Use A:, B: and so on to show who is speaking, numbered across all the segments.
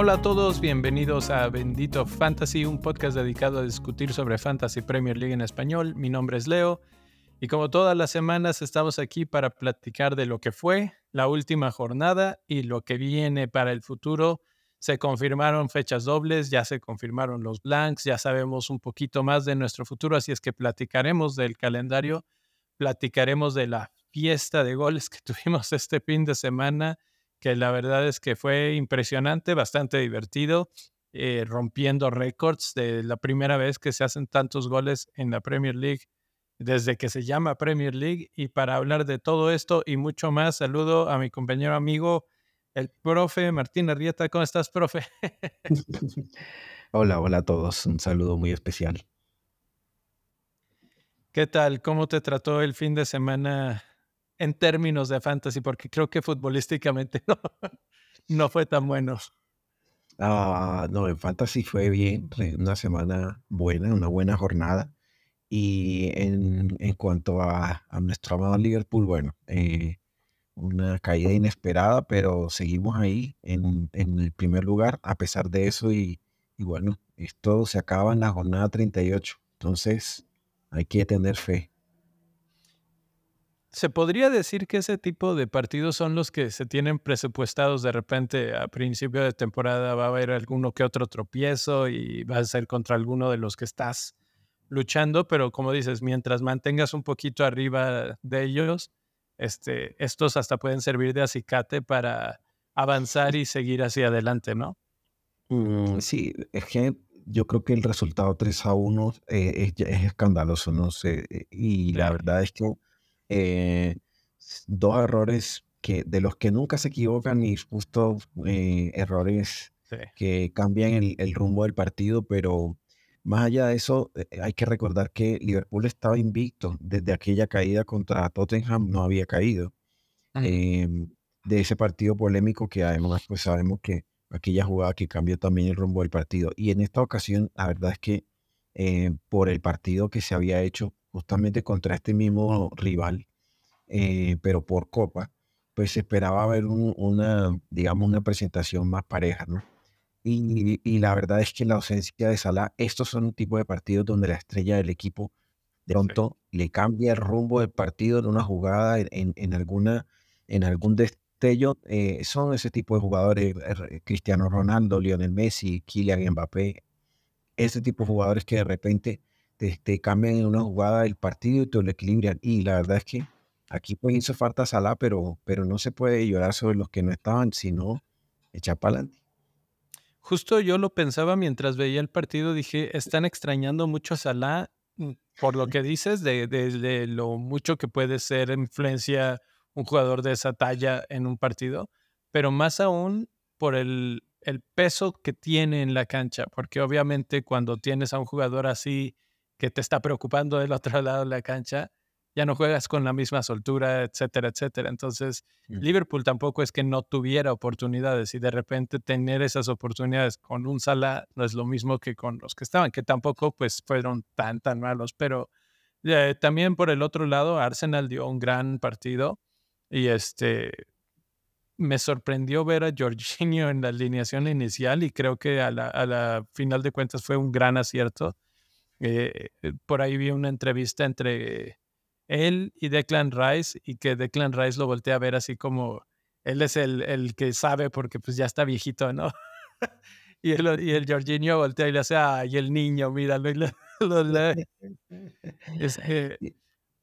A: Hola a todos, bienvenidos a Bendito Fantasy, un podcast dedicado a discutir sobre Fantasy Premier League en español. Mi nombre es Leo y como todas las semanas estamos aquí para platicar de lo que fue la última jornada y lo que viene para el futuro. Se confirmaron fechas dobles, ya se confirmaron los blanks, ya sabemos un poquito más de nuestro futuro, así es que platicaremos del calendario, platicaremos de la fiesta de goles que tuvimos este fin de semana que la verdad es que fue impresionante, bastante divertido, eh, rompiendo récords de la primera vez que se hacen tantos goles en la Premier League desde que se llama Premier League. Y para hablar de todo esto y mucho más, saludo a mi compañero amigo, el profe Martín Arrieta. ¿Cómo estás, profe?
B: hola, hola a todos. Un saludo muy especial.
A: ¿Qué tal? ¿Cómo te trató el fin de semana en términos de fantasy, porque creo que futbolísticamente no, no fue tan bueno.
B: Ah, no, en fantasy fue bien, una semana buena, una buena jornada. Y en, en cuanto a, a, nuestro amado Liverpool, bueno, eh, una caída inesperada, pero seguimos ahí en, en, el primer lugar a pesar de eso. Y, y bueno, esto se acaba en la jornada 38. Entonces, hay que tener fe.
A: ¿Se podría decir que ese tipo de partidos son los que se tienen presupuestados de repente a principio de temporada? Va a haber alguno que otro tropiezo y va a ser contra alguno de los que estás luchando, pero como dices, mientras mantengas un poquito arriba de ellos, este, estos hasta pueden servir de acicate para avanzar y seguir hacia adelante, ¿no?
B: Mm, sí, es que yo creo que el resultado 3 a 1 eh, es, es, escandaloso, no sé, eh, y la verdad es que eh, dos errores que, de los que nunca se equivocan y justo eh, errores que cambian el, rumbo del partido, pero más allá de eso, eh, hay que recordar que Liverpool estaba invicto desde aquella caída contra Tottenham, no había caído. Em, de ese partido polémico que además pues sabemos que aquella jugada que cambió también el rumbo del partido. Y en esta ocasión, la verdad es que por el partido que se había hecho justamente contra este mismo rival, eh, pero por Copa, pues se esperaba ver una, digamos, una presentación más pareja, ¿no? Y, la verdad es que la ausencia de Salah, estos son un tipo de partidos donde la estrella del equipo de pronto le cambia el rumbo del partido en una jugada, en, en alguna, en algún destello. Eh, son ese tipo de jugadores, eh, Cristiano Ronaldo, Lionel Messi, Kylian Mbappé, ese tipo de jugadores que de repente te, cambian en una jugada el partido y te lo equilibran. Y la verdad es que aquí pues hizo falta Salah, pero, pero no se puede llorar sobre los que no estaban, sino echar para adelante.
A: Justo yo lo pensaba mientras veía el partido, dije, están extrañando mucho a Salah mm, por lo que dices de, de, lo mucho que puede ser influencia un jugador de esa talla en un partido, pero más aún por el, el peso que tiene en la cancha, porque obviamente cuando tienes a un jugador así que te está preocupando del otro lado de la cancha, ya no juegas con la misma soltura, etcétera, etcétera. Entonces, mm. Liverpool tampoco es que no tuviera oportunidades y de repente tener esas oportunidades con un Salah no es lo mismo que con los que estaban, que tampoco pues fueron tan, tan malos. Pero eh, también por el otro lado, Arsenal dio un gran partido y este me sorprendió ver a Jorginho en la alineación inicial y creo que a la, a la final de cuentas fue un gran acierto eh, eh, por ahí vi una entrevista entre él y Declan Rice y que Declan Rice lo voltea a ver así como él es el, el que sabe porque pues ya está viejito, ¿no? y, el, y el Jorginho voltea y le hace, ay, el niño, míralo, y lo, lee.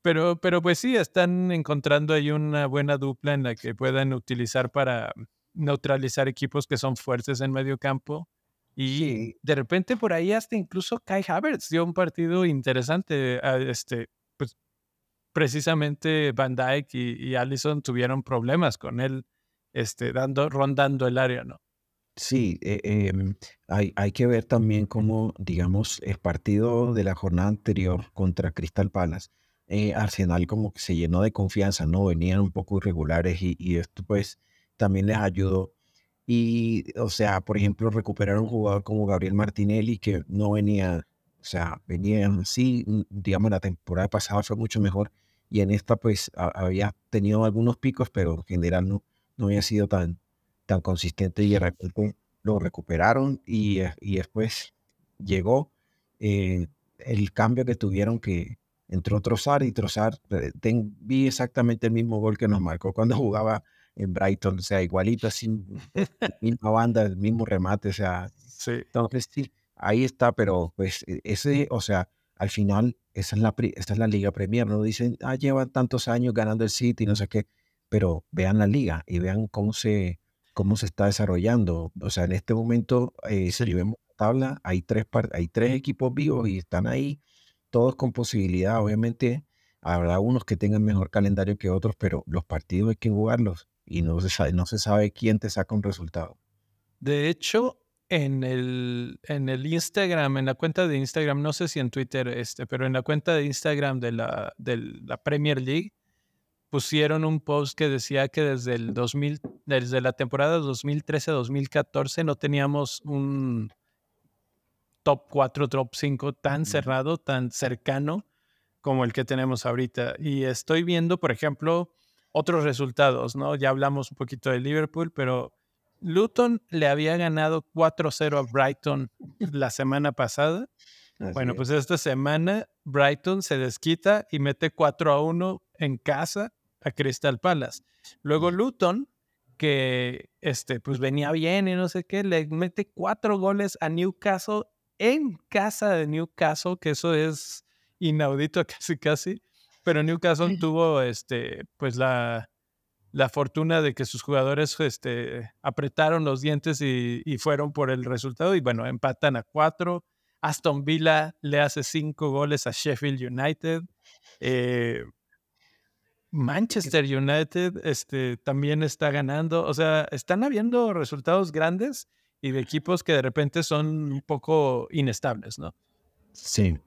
A: pero, pero pues sí, están encontrando ahí una buena dupla en la que puedan utilizar para neutralizar equipos que son fuertes en medio campo y de repente por ahí hasta incluso Kai Havertz dio un partido interesante. Este, pues precisamente Van Dyke y, Allison tuvieron problemas con él, este, dando, rondando el área, ¿no?
B: Sí, eh, em, hay, hay, que ver también cómo, digamos, el partido de la jornada anterior contra Crystal Palace, eh, Arsenal como que se llenó de confianza, ¿no? Venían un poco irregulares y, y esto pues también les ayudó y, o sea, por ejemplo, recuperar un jugador como Gabriel Martinelli, que no venía, o sea, venía así, mm, digamos, la temporada pasada fue mucho mejor. Y en esta, pues, había tenido algunos picos, pero en general no, no había sido tan, tan consistente. Y de repente lo recuperaron y, eh, y después llegó eh, el cambio que tuvieron que entró Trozar y Trozar, eh, vi exactamente el mismo gol que nos marcó cuando jugaba en Brighton, o sea, igualito, así, misma banda, el mismo remate, o sea,
A: sí.
B: entonces sí, ahí está, pero pues e, ese, o sea, al final, esa es la, esa es la Liga Premier, no dicen, ah, llevan tantos años ganando el City, no sé qué, pero vean la liga y vean cómo se, cómo se está desarrollando. O sea, en este momento, eh, si vemos la tabla, hay tres, hay tres equipos vivos y están ahí, todos con posibilidad. Obviamente, habrá unos que tengan mejor calendario que otros, pero los partidos hay que jugarlos y no se sabe, no se sabe quién te saca un resultado.
A: De hecho, en el, en el Instagram, en la cuenta de Instagram, no sé si en Twitter, este, pero en la cuenta de Instagram de la, de la Premier League, pusieron un post que decía que desde el 2000, desde la temporada 2013-2014 no teníamos un top 4, top 5 tan cerrado, tan cercano como el que tenemos ahorita. Y estoy viendo, por ejemplo, otros resultados, ¿no? Ya hablamos un poquito de Liverpool, pero Luton le había ganado 4-0 a Brighton la semana pasada. bueno, pues esta semana Brighton se desquita y mete 4 1 en casa a Crystal Palace. Luego Luton, que este, pues venía bien y no sé qué, le mete cuatro goles a Newcastle en casa de Newcastle, que eso es inaudito casi casi. Pero Newcastle tuvo este, pues la, la fortuna de que sus jugadores este, apretaron los dientes y, fueron por el resultado. Y bueno, empatan a cuatro. Aston Villa le hace cinco goles a Sheffield United. Eh, Manchester United este, también está ganando. O sea, están habiendo resultados grandes y de equipos que de repente son un poco inestables, ¿no?
B: Sí.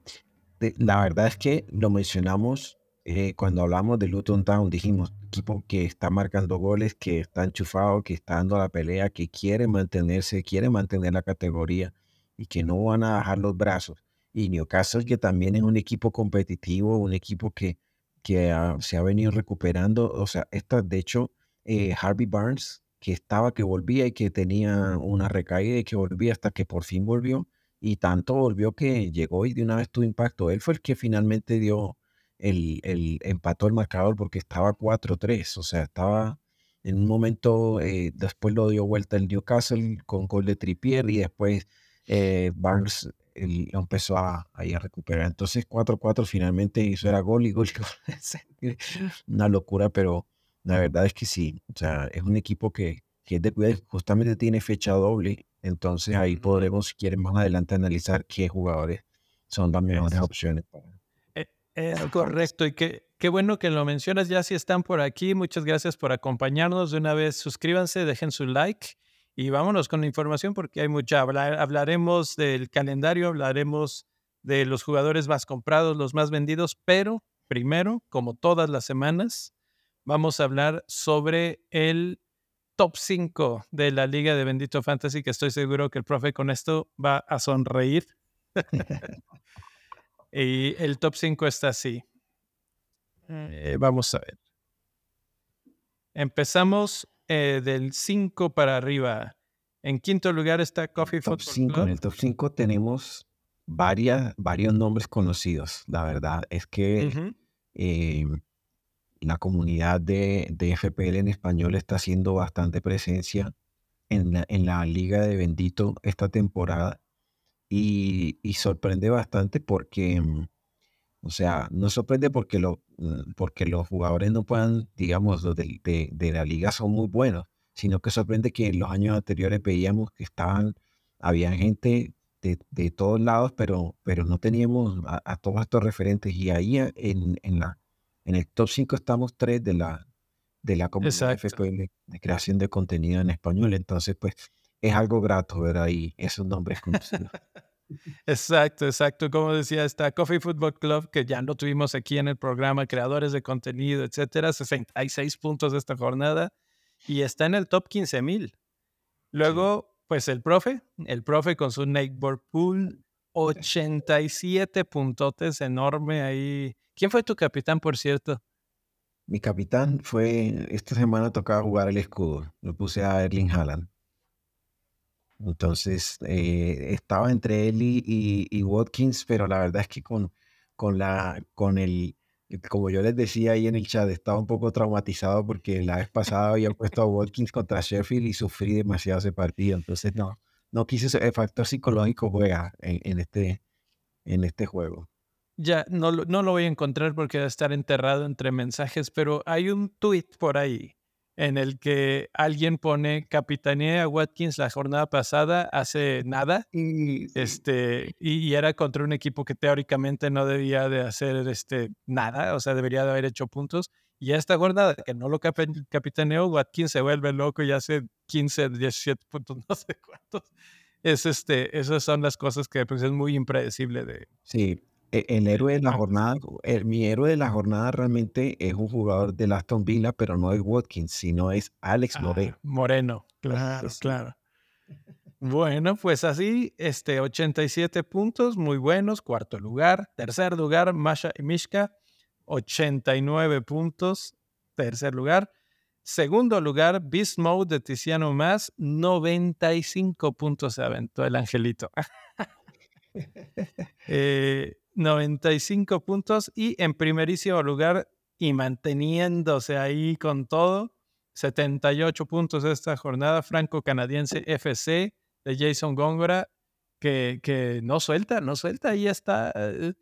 B: La verdad es que lo mencionamos eh, cuando hablamos de Luton Town, dijimos, equipo que está marcando goles, que está enchufado, que está dando la pelea, que quiere mantenerse, quiere mantener la categoría y que no van a bajar los brazos. Y Newcastle, que también es un equipo competitivo, un equipo que, que se ha venido recuperando. O sea, esta, de hecho, eh, Harvey Barnes, que estaba, que volvía y que tenía una recaída y que volvía hasta que por fin volvió. Y tanto volvió que llegó y de una vez tuvo impacto. Él fue el que finalmente dio el, el empató el marcador porque estaba 4-3, o sea, estaba en un momento, eh, después lo dio vuelta el Newcastle con gol de Trippier y después eh, Barnes lo empezó a, a, a recuperar. Entonces 4-4 finalmente hizo era gol y gol. Una locura, pero la verdad es que sí, o sea, es un equipo que, que justamente tiene fecha doble, entonces ahí podremos, si quieren, más adelante analizar qué jugadores son las mejores opciones para,
A: correcto, y qué, qué bueno que lo mencionas ya si están por aquí. Muchas gracias por acompañarnos. De una vez, suscríbanse, dejen su like y vámonos con la información porque hay mucha. hablaremos del calendario, hablaremos de los jugadores más comprados, los más vendidos, pero primero, como todas las semanas, vamos a hablar sobre el top 5 de la Liga de Bendito Fantasy, que estoy seguro que el profe con esto va a sonreír. Y el top 5 está así. Eh, vamos a ver. Empezamos eh, del 5 para arriba. En quinto lugar está Coffee Football
B: Club. En el top 5 tenemos varias, varios nombres conocidos. La verdad es que eh, la comunidad de, de, FPL en español está haciendo bastante presencia en en la Liga de Bendito esta temporada y, sorprende bastante porque, mm, o sea, no sorprende porque, lo, mm, porque los jugadores no puedan, digamos, los de, de, la liga son muy buenos, sino que sorprende que en los años anteriores veíamos que estaban, había gente de, de todos lados, pero, pero no teníamos a, todos estos referentes. Y ahí en, en, la, en el top 5 estamos tres de la, de la comunidad de, de creación de contenido en español. Entonces, pues es algo grato ver ahí esos nombres conocidos.
A: Exacto, exacto. Como decía, está Coffee Football Club, que ya lo tuvimos aquí en el programa, creadores de contenido, etcétera, 66 puntos de esta jornada y está en el top 15 mil. Luego, pues el profe, el profe con su Neighbor Pool, 87 puntotes, enorme ahí. ¿Quién fue tu capitán, por cierto?
B: Mi capitán fue, esta semana tocaba jugar el escudo, lo puse a Erling Haaland. Entonces, eh, estaba entre él y, Watkins, pero la verdad es que con, con, la, con el, como yo les decía ahí en el chat, estaba un poco traumatizado porque la vez pasada había puesto a Watkins contra Sheffield y sufrí demasiado ese partido. Entonces, no, no quise el factor psicológico juega en, este, en este juego.
A: Ya, no, no lo voy a encontrar porque va a estar enterrado entre mensajes, pero hay un tweet por ahí en el que alguien pone capitanía a Watkins la jornada pasada hace nada y, este, y, era contra un equipo que teóricamente no debía de hacer este, nada, o sea, debería de haber hecho puntos. Y esta jornada que no lo capitaneó, Watkins se vuelve loco y hace 15, 17 puntos, no sé cuántos. Es este, esas son las cosas que pues, es muy impredecible de...
B: Sí, e, el héroe de la jornada, mi héroe de la jornada realmente es un jugador de Aston Villa, pero no es Watkins, sino es Alex ah, Moreno.
A: Moreno, claro, claro. Bueno, pues así, este, 87 puntos, muy buenos, cuarto lugar. Tercer lugar, Masha y Mishka, 89 puntos, tercer lugar. Segundo lugar, Beast Mode de Tiziano Más, 95 puntos se aventó el angelito. eh, 95 puntos y en primerísimo lugar y manteniéndose ahí con todo, 78 puntos esta jornada, franco-canadiense FC de Jason Góngora, que, que, no suelta, no suelta, ahí está. Eh,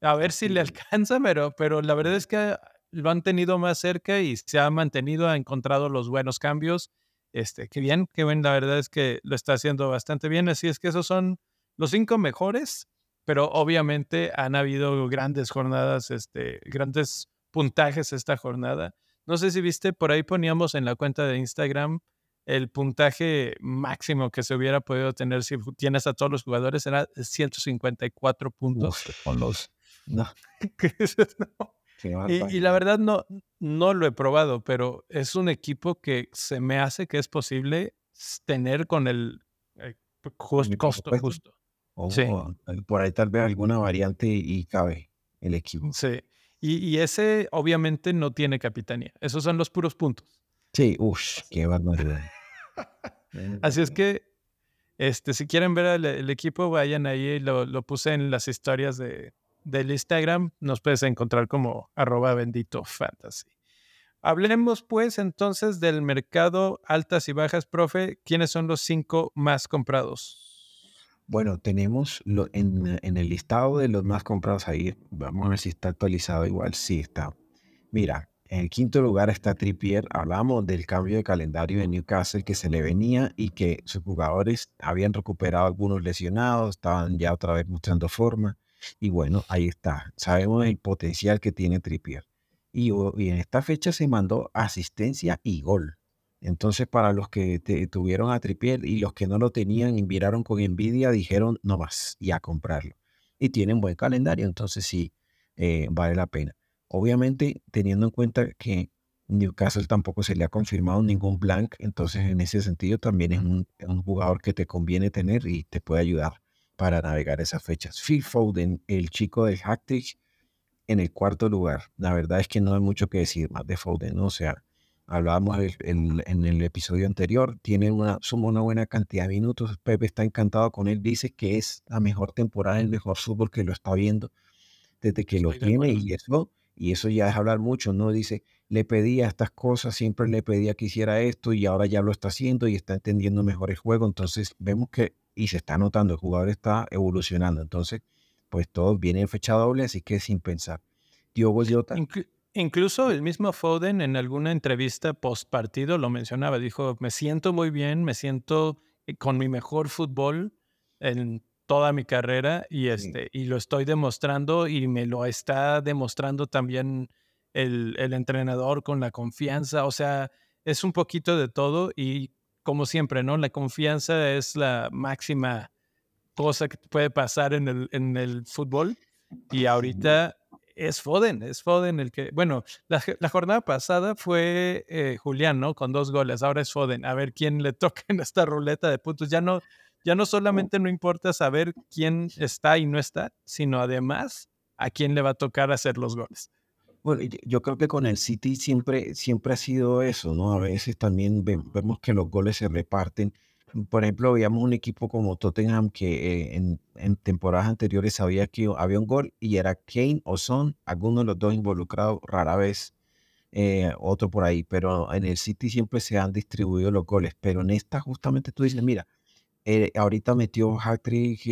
A: a ver si le alcanza, pero, pero la verdad es que lo han tenido más cerca y se ha mantenido, ha encontrado los buenos cambios. Este, qué bien, qué bien, la verdad es que lo está haciendo bastante bien. Así es que esos son los cinco mejores pero obviamente han habido grandes jornadas, este, grandes puntajes esta jornada. No sé si viste, por ahí poníamos en la cuenta de Instagram el puntaje máximo que se hubiera podido tener si tienes a todos los jugadores era 154 puntos.
B: con los... No.
A: y, la verdad no, no lo he probado, pero es un equipo que se me hace que es posible tener con el eh, costo justo.
B: O, por ahí tal vez alguna variante y cabe el equipo.
A: Sí. Y, ese obviamente no tiene capitanía. Esos son los puros puntos.
B: Sí, uff, qué barbaridad.
A: Así es que, este, si quieren ver el, equipo, vayan ahí. Lo, lo, puse en las historias de, del Instagram. Nos puedes encontrar como arroba bendito fantasy. Hablemos pues entonces del mercado altas y bajas, profe. ¿Quiénes son los cinco más comprados?
B: Bueno, tenemos en, el listado de los más comprados ahí. Vamos a ver si está actualizado igual. Sí, está. Mira, en el quinto lugar está Trippier. Hablamos del cambio de calendario de Newcastle que se le venía y que sus jugadores habían recuperado algunos lesionados, estaban ya otra vez mostrando forma. Y bueno, ahí está. Sabemos el potencial que tiene Trippier. Y en esta fecha se mandó asistencia y gol. Entonces, para los que tuvieron a Tripier y los que no lo tenían y miraron con envidia, dijeron no más y a comprarlo. Y tienen buen calendario, entonces sí, eh, vale la pena. Obviamente, teniendo en cuenta que Newcastle tampoco se le ha confirmado ningún blank, entonces en ese sentido también es un, jugador que te conviene tener y te puede ayudar para navegar esas fechas. Phil Foden, el chico del Hactic, en el cuarto lugar. La verdad es que no hay mucho que decir más de Foden, ¿no? O sea, hablábamos en, el episodio anterior, tiene una, suma una buena cantidad de minutos. Pepe está encantado con él, dice que es la mejor temporada, el mejor fútbol que lo está viendo desde que lo tiene y eso, y eso ya es hablar mucho, ¿no? Dice, le pedía estas cosas, siempre le pedía que hiciera esto y ahora ya lo está haciendo y está entendiendo mejor el juego. Entonces vemos que, y se está notando, el jugador está evolucionando. Entonces, pues todo viene en fecha doble, así que sin pensar. Diogo Jota.
A: Incluso el mismo Foden en alguna entrevista post partido lo mencionaba, dijo, me siento muy bien, me siento eh, con mi mejor fútbol en toda mi carrera y, este, y lo estoy demostrando y me lo está demostrando también el, el entrenador con la confianza, o sea, es un poquito de todo y como siempre, ¿no? La confianza es la máxima cosa que puede pasar en el, en el fútbol y ahorita es Foden, es Foden el que, bueno, la, jornada pasada fue eh, Julián, ¿no? Con dos goles, ahora es Foden, a ver quién le toca en esta ruleta de puntos. Ya no, ya no solamente no importa saber quién está y no está, sino además a quién le va a tocar hacer los goles.
B: Bueno, yo creo que con el City siempre, siempre ha sido eso, ¿no? A veces también vemos que los goles se reparten, por ejemplo, veíamos un equipo como Tottenham que eh, en, temporadas anteriores sabía que había un gol y era Kane o Son, alguno de los dos involucrados, rara vez eh, otro por ahí, pero en el City siempre se han distribuido los goles, pero en esta justamente tú dices, mira, eh, ahorita metió hat-trick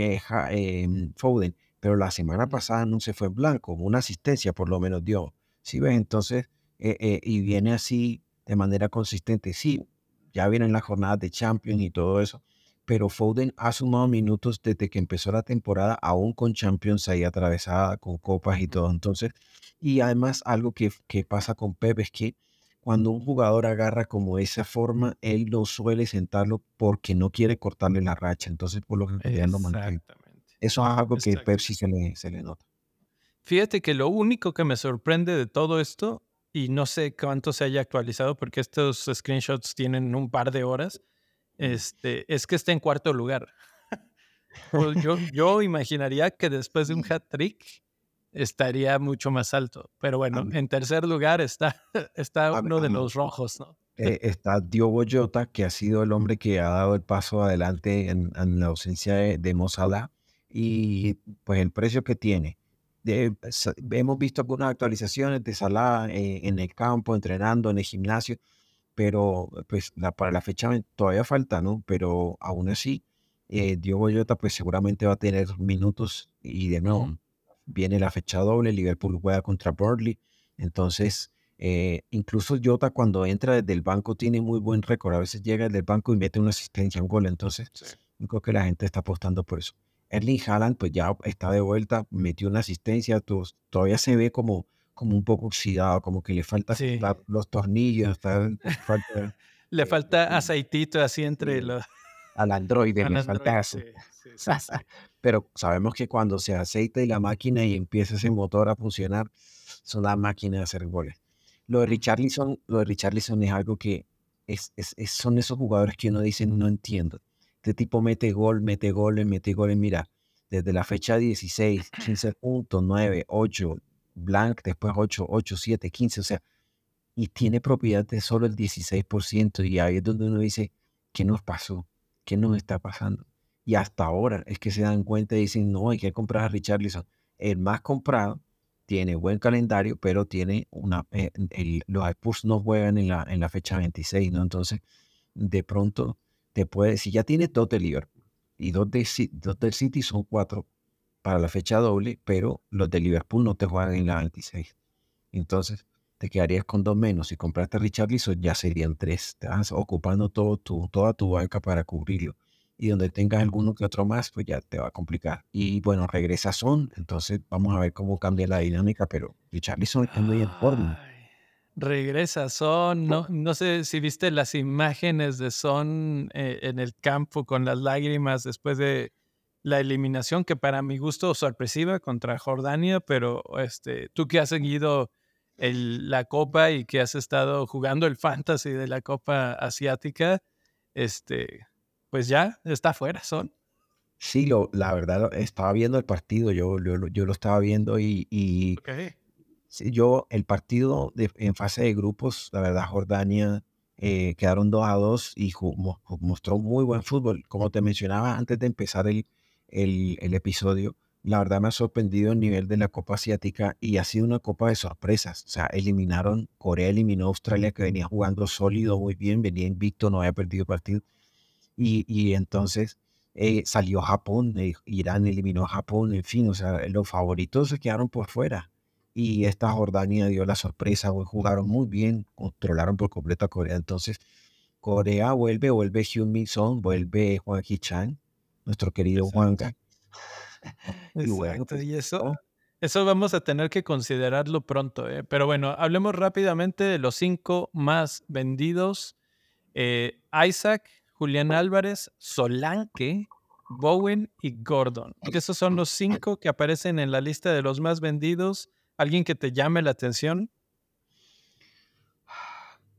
B: em, Foden, pero la semana pasada no se fue en blanco, una asistencia por lo menos dio, ¿sí ves? Entonces, y viene así de manera consistente, sí, ya vienen las jornadas de Champions y todo eso, pero Foden ha sumado minutos desde que empezó la temporada, aún con Champions ahí atravesada, con copas y todo. Entonces, y además algo que, que pasa con Pep es que cuando un jugador agarra como esa forma, él no suele sentarlo porque no quiere cortarle la racha. Entonces, por lo que lo mantiene. Eso es algo que Pep sí se le, se le nota.
A: Fíjate que lo único que me sorprende de todo esto y no sé cuánto se haya actualizado porque estos screenshots tienen un par de horas, este, es que está en cuarto lugar. Pues yo, yo imaginaría que después de un hat trick estaría mucho más alto, pero bueno, en tercer lugar está, está uno de los rojos, ¿no?
B: Eh, está Diogo Jota, que ha sido el hombre que ha dado el paso adelante en, la ausencia de, de y pues el precio que tiene hemos visto algunas actualizaciones de Salah eh, en el campo, entrenando en el gimnasio, pero pues la, para la fecha todavía falta, ¿no? Pero aún así, eh, Diogo Jota pues seguramente va a tener minutos y de nuevo viene la fecha doble, Liverpool juega contra Burnley, entonces eh, incluso Jota cuando entra desde el banco tiene muy buen récord, a veces llega desde el banco y mete una asistencia, un gol, entonces creo que la gente está apostando por eso. Erling Haaland pues ya está de vuelta, metió una asistencia, todavía se ve como, como un poco oxidado, como que le falta los tornillos,
A: le falta aceitito así entre los...
B: Al androide le falta eso. Pero sabemos que cuando se aceita y la máquina y empieza ese motor a funcionar, son las máquinas de hacer goles. Lo de Richarlison, lo de Richarlison es algo que es, son esos jugadores que uno dice no entiendo este tipo mete gol, mete goles, mete goles. Mira, desde la fecha 16, 15 puntos, 9, 8, blank, después 8, 8, 7, 15, o sea, y tiene propiedad de solo el 16%. Y ahí es donde uno dice, ¿qué nos pasó? ¿Qué nos está pasando? Y hasta ahora es que se dan cuenta y dicen, no, hay que comprar a Richarlison. El más comprado tiene buen calendario, pero tiene una, eh, los Spurs no juegan en la, en la fecha 26, ¿no? Entonces, de pronto te puede, si ya tienes dos de Liverpool y dos, de, dos del City son cuatro para la fecha doble, pero los de Liverpool no te juegan en la 26. Entonces, te quedarías con dos menos. Si compraste a Richarlison, ya serían tres. Vas ocupando todo tu, toda tu banca para cubrirlo. Y donde tengas alguno que otro más, pues ya te va a complicar. Y bueno, regresa Son. Entonces, vamos a ver cómo cambia la dinámica. Pero Richarlison está muy en forma.
A: Regresa Son, no, no sé si viste las imágenes de Son eh, en el campo con las lágrimas después de la eliminación, que para mi gusto sorpresiva contra Jordania, pero este, tú que has seguido la Copa y que has estado jugando el Fantasy de la Copa Asiática, este, pues ya está fuera Son.
B: Sí, lo, la verdad, estaba viendo el partido, yo, yo, lo estaba viendo y, y yo, el partido en fase de grupos, la verdad, Jordania eh, quedaron 2 a 2 y mostró muy buen fútbol. Como te mencionaba antes de empezar el, el, episodio, la verdad me ha sorprendido el nivel de la Copa Asiática y ha sido una copa de sorpresas. O sea, eliminaron, Corea eliminó Australia que venía jugando sólido, muy bien, venía invicto, no había perdido partido. Y, y entonces eh, salió Japón, eh, Irán eliminó a Japón, en fin, o sea, los favoritos se quedaron por fuera y esta Jordania dio la sorpresa, jugaron muy bien, controlaron por completo a Corea. Entonces, Corea vuelve, vuelve Hyun Min Song, vuelve Juan Ki Chan, nuestro querido Juan.
A: y, bueno, pues, y eso, eso vamos a tener que considerarlo pronto. ¿eh? Pero bueno, hablemos rápidamente de los cinco más vendidos. Eh, Isaac, Julián Álvarez, Solanke, Bowen y Gordon. Esos son los cinco que aparecen en la lista de los más vendidos ¿Alguien que te llame la atención?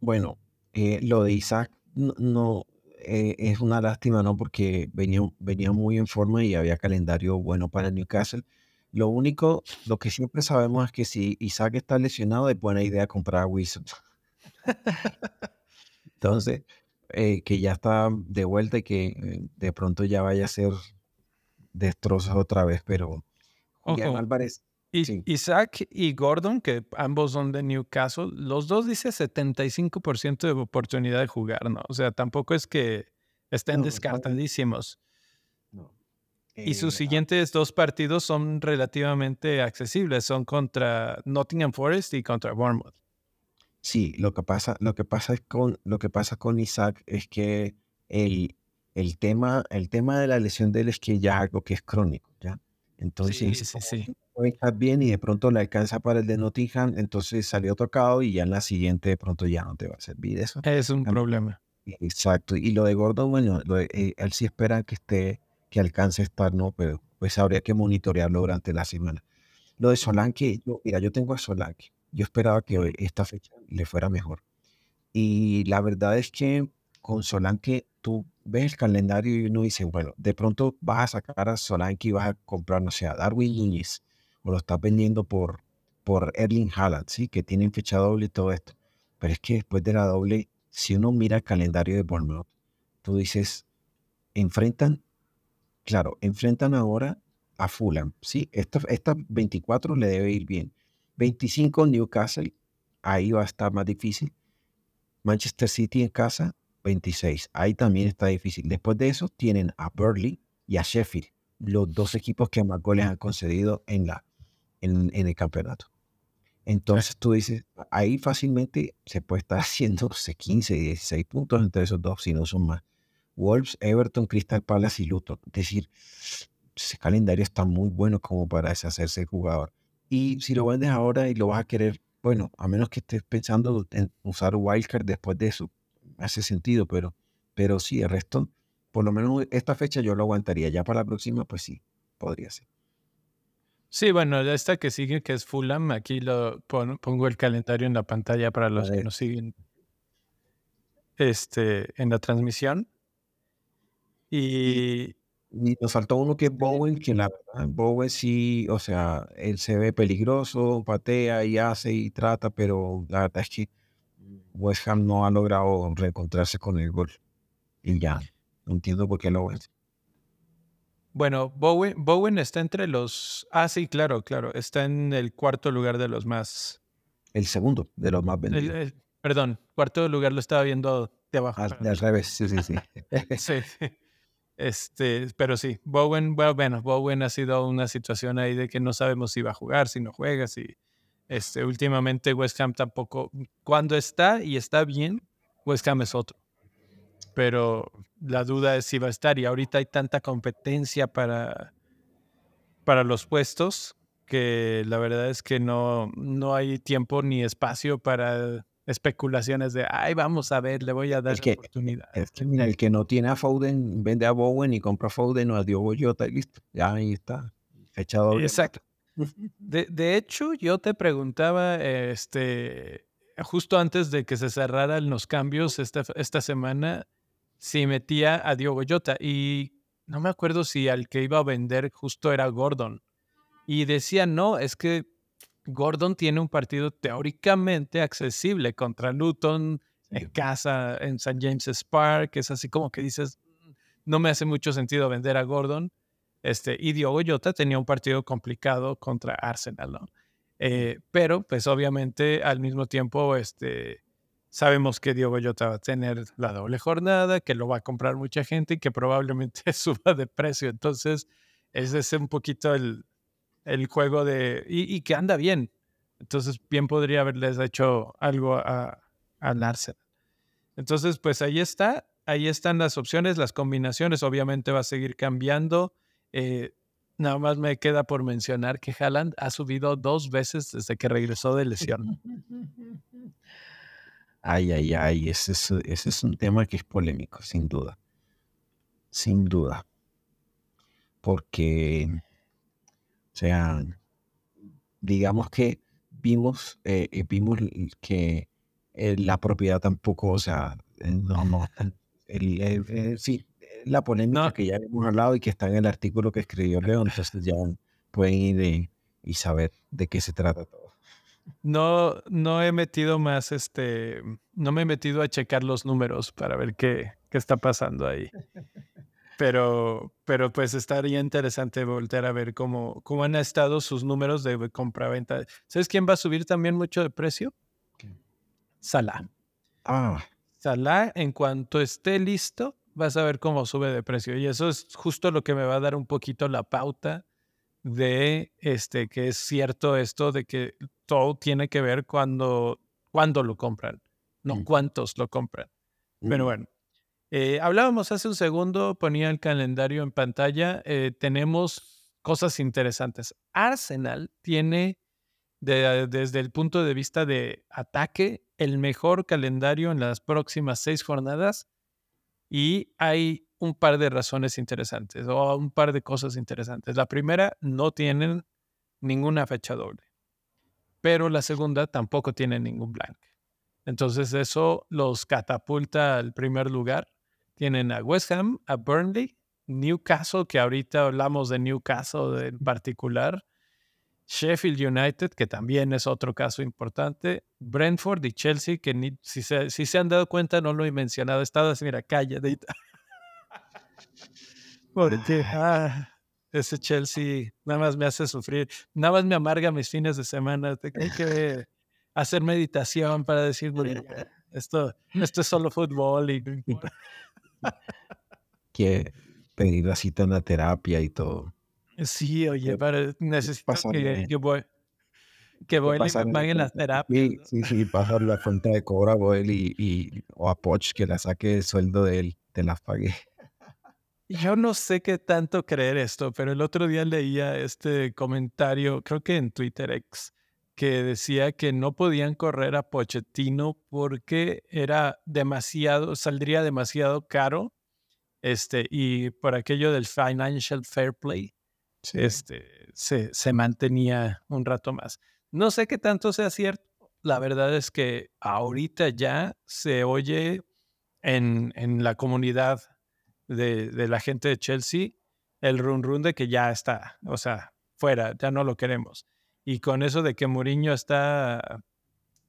B: Bueno, eh, lo de Isaac no, eh, es una lástima, ¿no? Porque venía, venía muy en forma y había calendario bueno para Newcastle. Lo único, lo que siempre sabemos es que si Isaac está lesionado, es buena idea comprar a Wilson. Entonces, eh, que ya está de vuelta y que de pronto ya vaya a ser destrozos otra vez, pero Julián Álvarez.
A: Isaac y Gordon, que ambos son de Newcastle, los dos dice 75% de oportunidad de jugar, ¿no? O sea, tampoco es que estén descartadísimos. y sus eh, siguientes dos partidos son relativamente accesibles, son contra Nottingham Forest y contra Bournemouth.
B: Sí, lo que pasa, lo que pasa es con lo que pasa con Isaac es que el, el tema, el tema de la lesión de él es que ya algo que es crónico, ¿ya? Entonces, sí, sí, sí. Bien y de pronto le alcanza para el de Nottingham, entonces salió tocado y ya en la siguiente de pronto ya no te va a servir eso.
A: Es un problema.
B: Exacto. Y lo de Gordon, bueno, eh, él sí espera que esté, que alcance a estar, ¿no? Pero pues habría que monitorearlo durante la semana. Lo de Solanke, yo, mira, yo tengo a Solanke. Yo esperaba que esta fecha le fuera mejor. Y la verdad es que con Solanke tú ves el calendario y uno dice, bueno, de pronto vas a sacar a Solanke y vas a comprar, no sé, a Darwin Núñez, o lo estás vendiendo por, por Erling Haaland, ¿sí? Que tienen fecha doble y todo esto. Pero es que después de la doble, si uno mira el calendario de Bournemouth, tú dices, enfrentan, claro, enfrentan ahora a Fulham, ¿sí? Esta, esta 24 le debe ir bien. 25 Newcastle, ahí va a estar más difícil. Manchester City en casa, 26. Ahí también está difícil. Después de eso tienen a Burley y a Sheffield, los dos equipos que más goles han concedido en, la, en, el campeonato. Entonces tú dices, ahí fácilmente se puede estar haciendo 15, 16 puntos entre esos dos, si no son más. Wolves, Everton, Crystal Palace y Luton. Es decir, ese calendario está muy bueno como para deshacerse el jugador. Y si lo vendes ahora y lo vas a querer, bueno, a menos que estés pensando en usar Wildcard después de eso, hace sentido, pero, pero sí, el resto, por lo menos esta fecha yo lo aguantaría. Ya para la próxima, pues sí, podría ser.
A: Sí, bueno, esta que sigue, que es Fulham, aquí lo pongo el calendario en la pantalla para los que nos siguen este, en la transmisión. Y,
B: y nos faltó uno que es Bowen, que la verdad, Bowen sí, o sea, él se ve peligroso, patea y hace y trata, pero la verdad es que West Ham no ha logrado reencontrarse con el gol. Y ya, no entiendo por qué lo.
A: Bueno, Bowen, Bowen está entre los. Ah, sí, claro, claro. Está en el cuarto lugar de los más.
B: El segundo de los más vendidos.
A: perdón, cuarto lugar lo estaba viendo de abajo.
B: Al, revés, sí, sí, sí.
A: sí. Este, pero sí, Bowen, bueno, Bowen ha sido una situación ahí de que no sabemos si va a jugar, si no juega, si este, últimamente West Ham tampoco, cuando está y está bien, West Ham es otro. Pero la duda es si va a estar y ahorita hay tanta competencia para, para los puestos que la verdad es que no, no hay tiempo ni espacio para especulaciones de, ay, vamos a ver, le voy a dar
B: la
A: oportunidad.
B: Es que mira, el que no tiene a Foden, vende a Bowen y compra a Foden o a Diogo Jota y listo. Ya ahí está. Fechado.
A: Exacto. De, hecho, yo te preguntaba, este, justo antes de que se cerraran los cambios esta, esta semana, si metía a Diogo Jota y no me acuerdo si al que iba a vender justo era Gordon. Y decía, no, es que Gordon tiene un partido teóricamente accesible contra Luton en casa, en St. James's Park. Es así como que dices, mm, no me hace mucho sentido vender a Gordon. Este, y Diogo Jota tenía un partido complicado contra Arsenal, ¿no? Eh, pero, pues obviamente, al mismo tiempo, este, sabemos que Diogo Jota va a tener la doble jornada, que lo va a comprar mucha gente y que probablemente suba de precio. Entonces, ese es un poquito el, el juego de... Y, que anda bien. Entonces, bien podría haberles hecho algo a, al Arsenal. Entonces, pues ahí está. Ahí están las opciones, las combinaciones. Obviamente va a seguir cambiando. Eh, nada más me queda por mencionar que Haaland ha subido dos veces desde que regresó de lesión.
B: Ay, ay, ay, ese es, ese es un tema que es polémico, sin duda. Sin duda. Porque o sea, digamos que vimos, eh, eh, vimos que eh, la propiedad tampoco, o sea, no, no, el, sí, la polémica que ya hemos hablado y que está en el artículo que escribió León, entonces ya pueden ir y saber de qué se trata.
A: No, no he metido más, este, no me he metido a checar los números para ver qué, qué está pasando ahí. Pero, pero pues estaría interesante volver a ver cómo, cómo han estado sus números de compra-venta. ¿Sabes quién va a subir también mucho de precio? Salah.
B: Ah.
A: Salah, en cuanto esté listo, vas a ver cómo sube de precio. Y eso es justo lo que me va a dar un poquito la pauta de este, que es cierto esto de que todo tiene que ver cuando, cuando lo compran, no mm. cuántos lo compran. Pero mm. bueno, eh, hablábamos hace un segundo, ponía el calendario en pantalla, eh, tenemos cosas interesantes. Arsenal tiene desde el punto de vista de ataque el mejor calendario en las próximas seis jornadas y hay un par de razones interesantes o un par de cosas interesantes. La primera, no tienen ninguna fecha doble, pero la segunda tampoco tiene ningún blank. Entonces eso los catapulta al primer lugar. Tienen a West Ham, a Burnley, Newcastle, que ahorita hablamos de Newcastle en particular, Sheffield United, que también es otro caso importante, Brentford y Chelsea, que si, se, han dado cuenta no lo he mencionado, he estado así, mira, calladita. Porque ah, ese Chelsea nada más me hace sufrir, nada más me amarga mis fines de semana. Hay que hacer meditación para decir, esto, esto es solo fútbol. Y...
B: que pedir la cita en la terapia y todo.
A: Sí, oye, pero necesito que, que, voy, que voy y me paguen las terapias.
B: Sí, sí, pasar la cuenta de cobra voy y, y, o a Poch que la saque el sueldo de él, te las pague.
A: Yo no sé qué tanto creer esto, pero el otro día leía este comentario, creo que en Twitter X, que decía que no podían correr a Pochettino porque era demasiado, saldría demasiado caro, este, y por aquello del financial fair play, este, se, se mantenía un rato más. No sé qué tanto sea cierto. La verdad es que ahorita ya se oye en, en la comunidad de, de, la gente de Chelsea el run run de que ya está, o sea, fuera, ya no lo queremos. Y con eso de que Mourinho está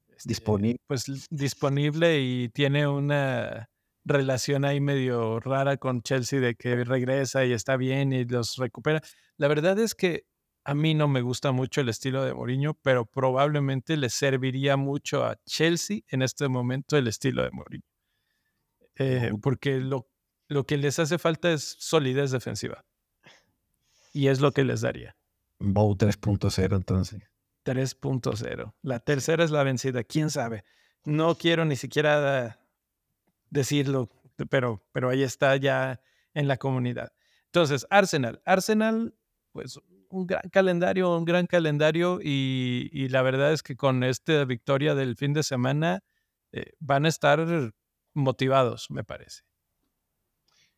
B: este, disponible.
A: Pues disponible y tiene una relación ahí medio rara con Chelsea de que regresa y está bien y los recupera. La verdad es que a mí no me gusta mucho el estilo de Mourinho, pero probablemente le serviría mucho a Chelsea en este momento el estilo de Mourinho. Eh, porque lo, lo que les hace falta es solidez defensiva. Y es lo que les daría.
B: Bow 3.0 entonces.
A: 3.0. La tercera es la vencida. ¿Quién sabe? No quiero ni siquiera decirlo, pero, pero ahí está ya en la comunidad. Entonces, Arsenal. Arsenal pues un gran calendario, un gran calendario y, la verdad es que con esta victoria del fin de semana eh, van a estar motivados, me parece.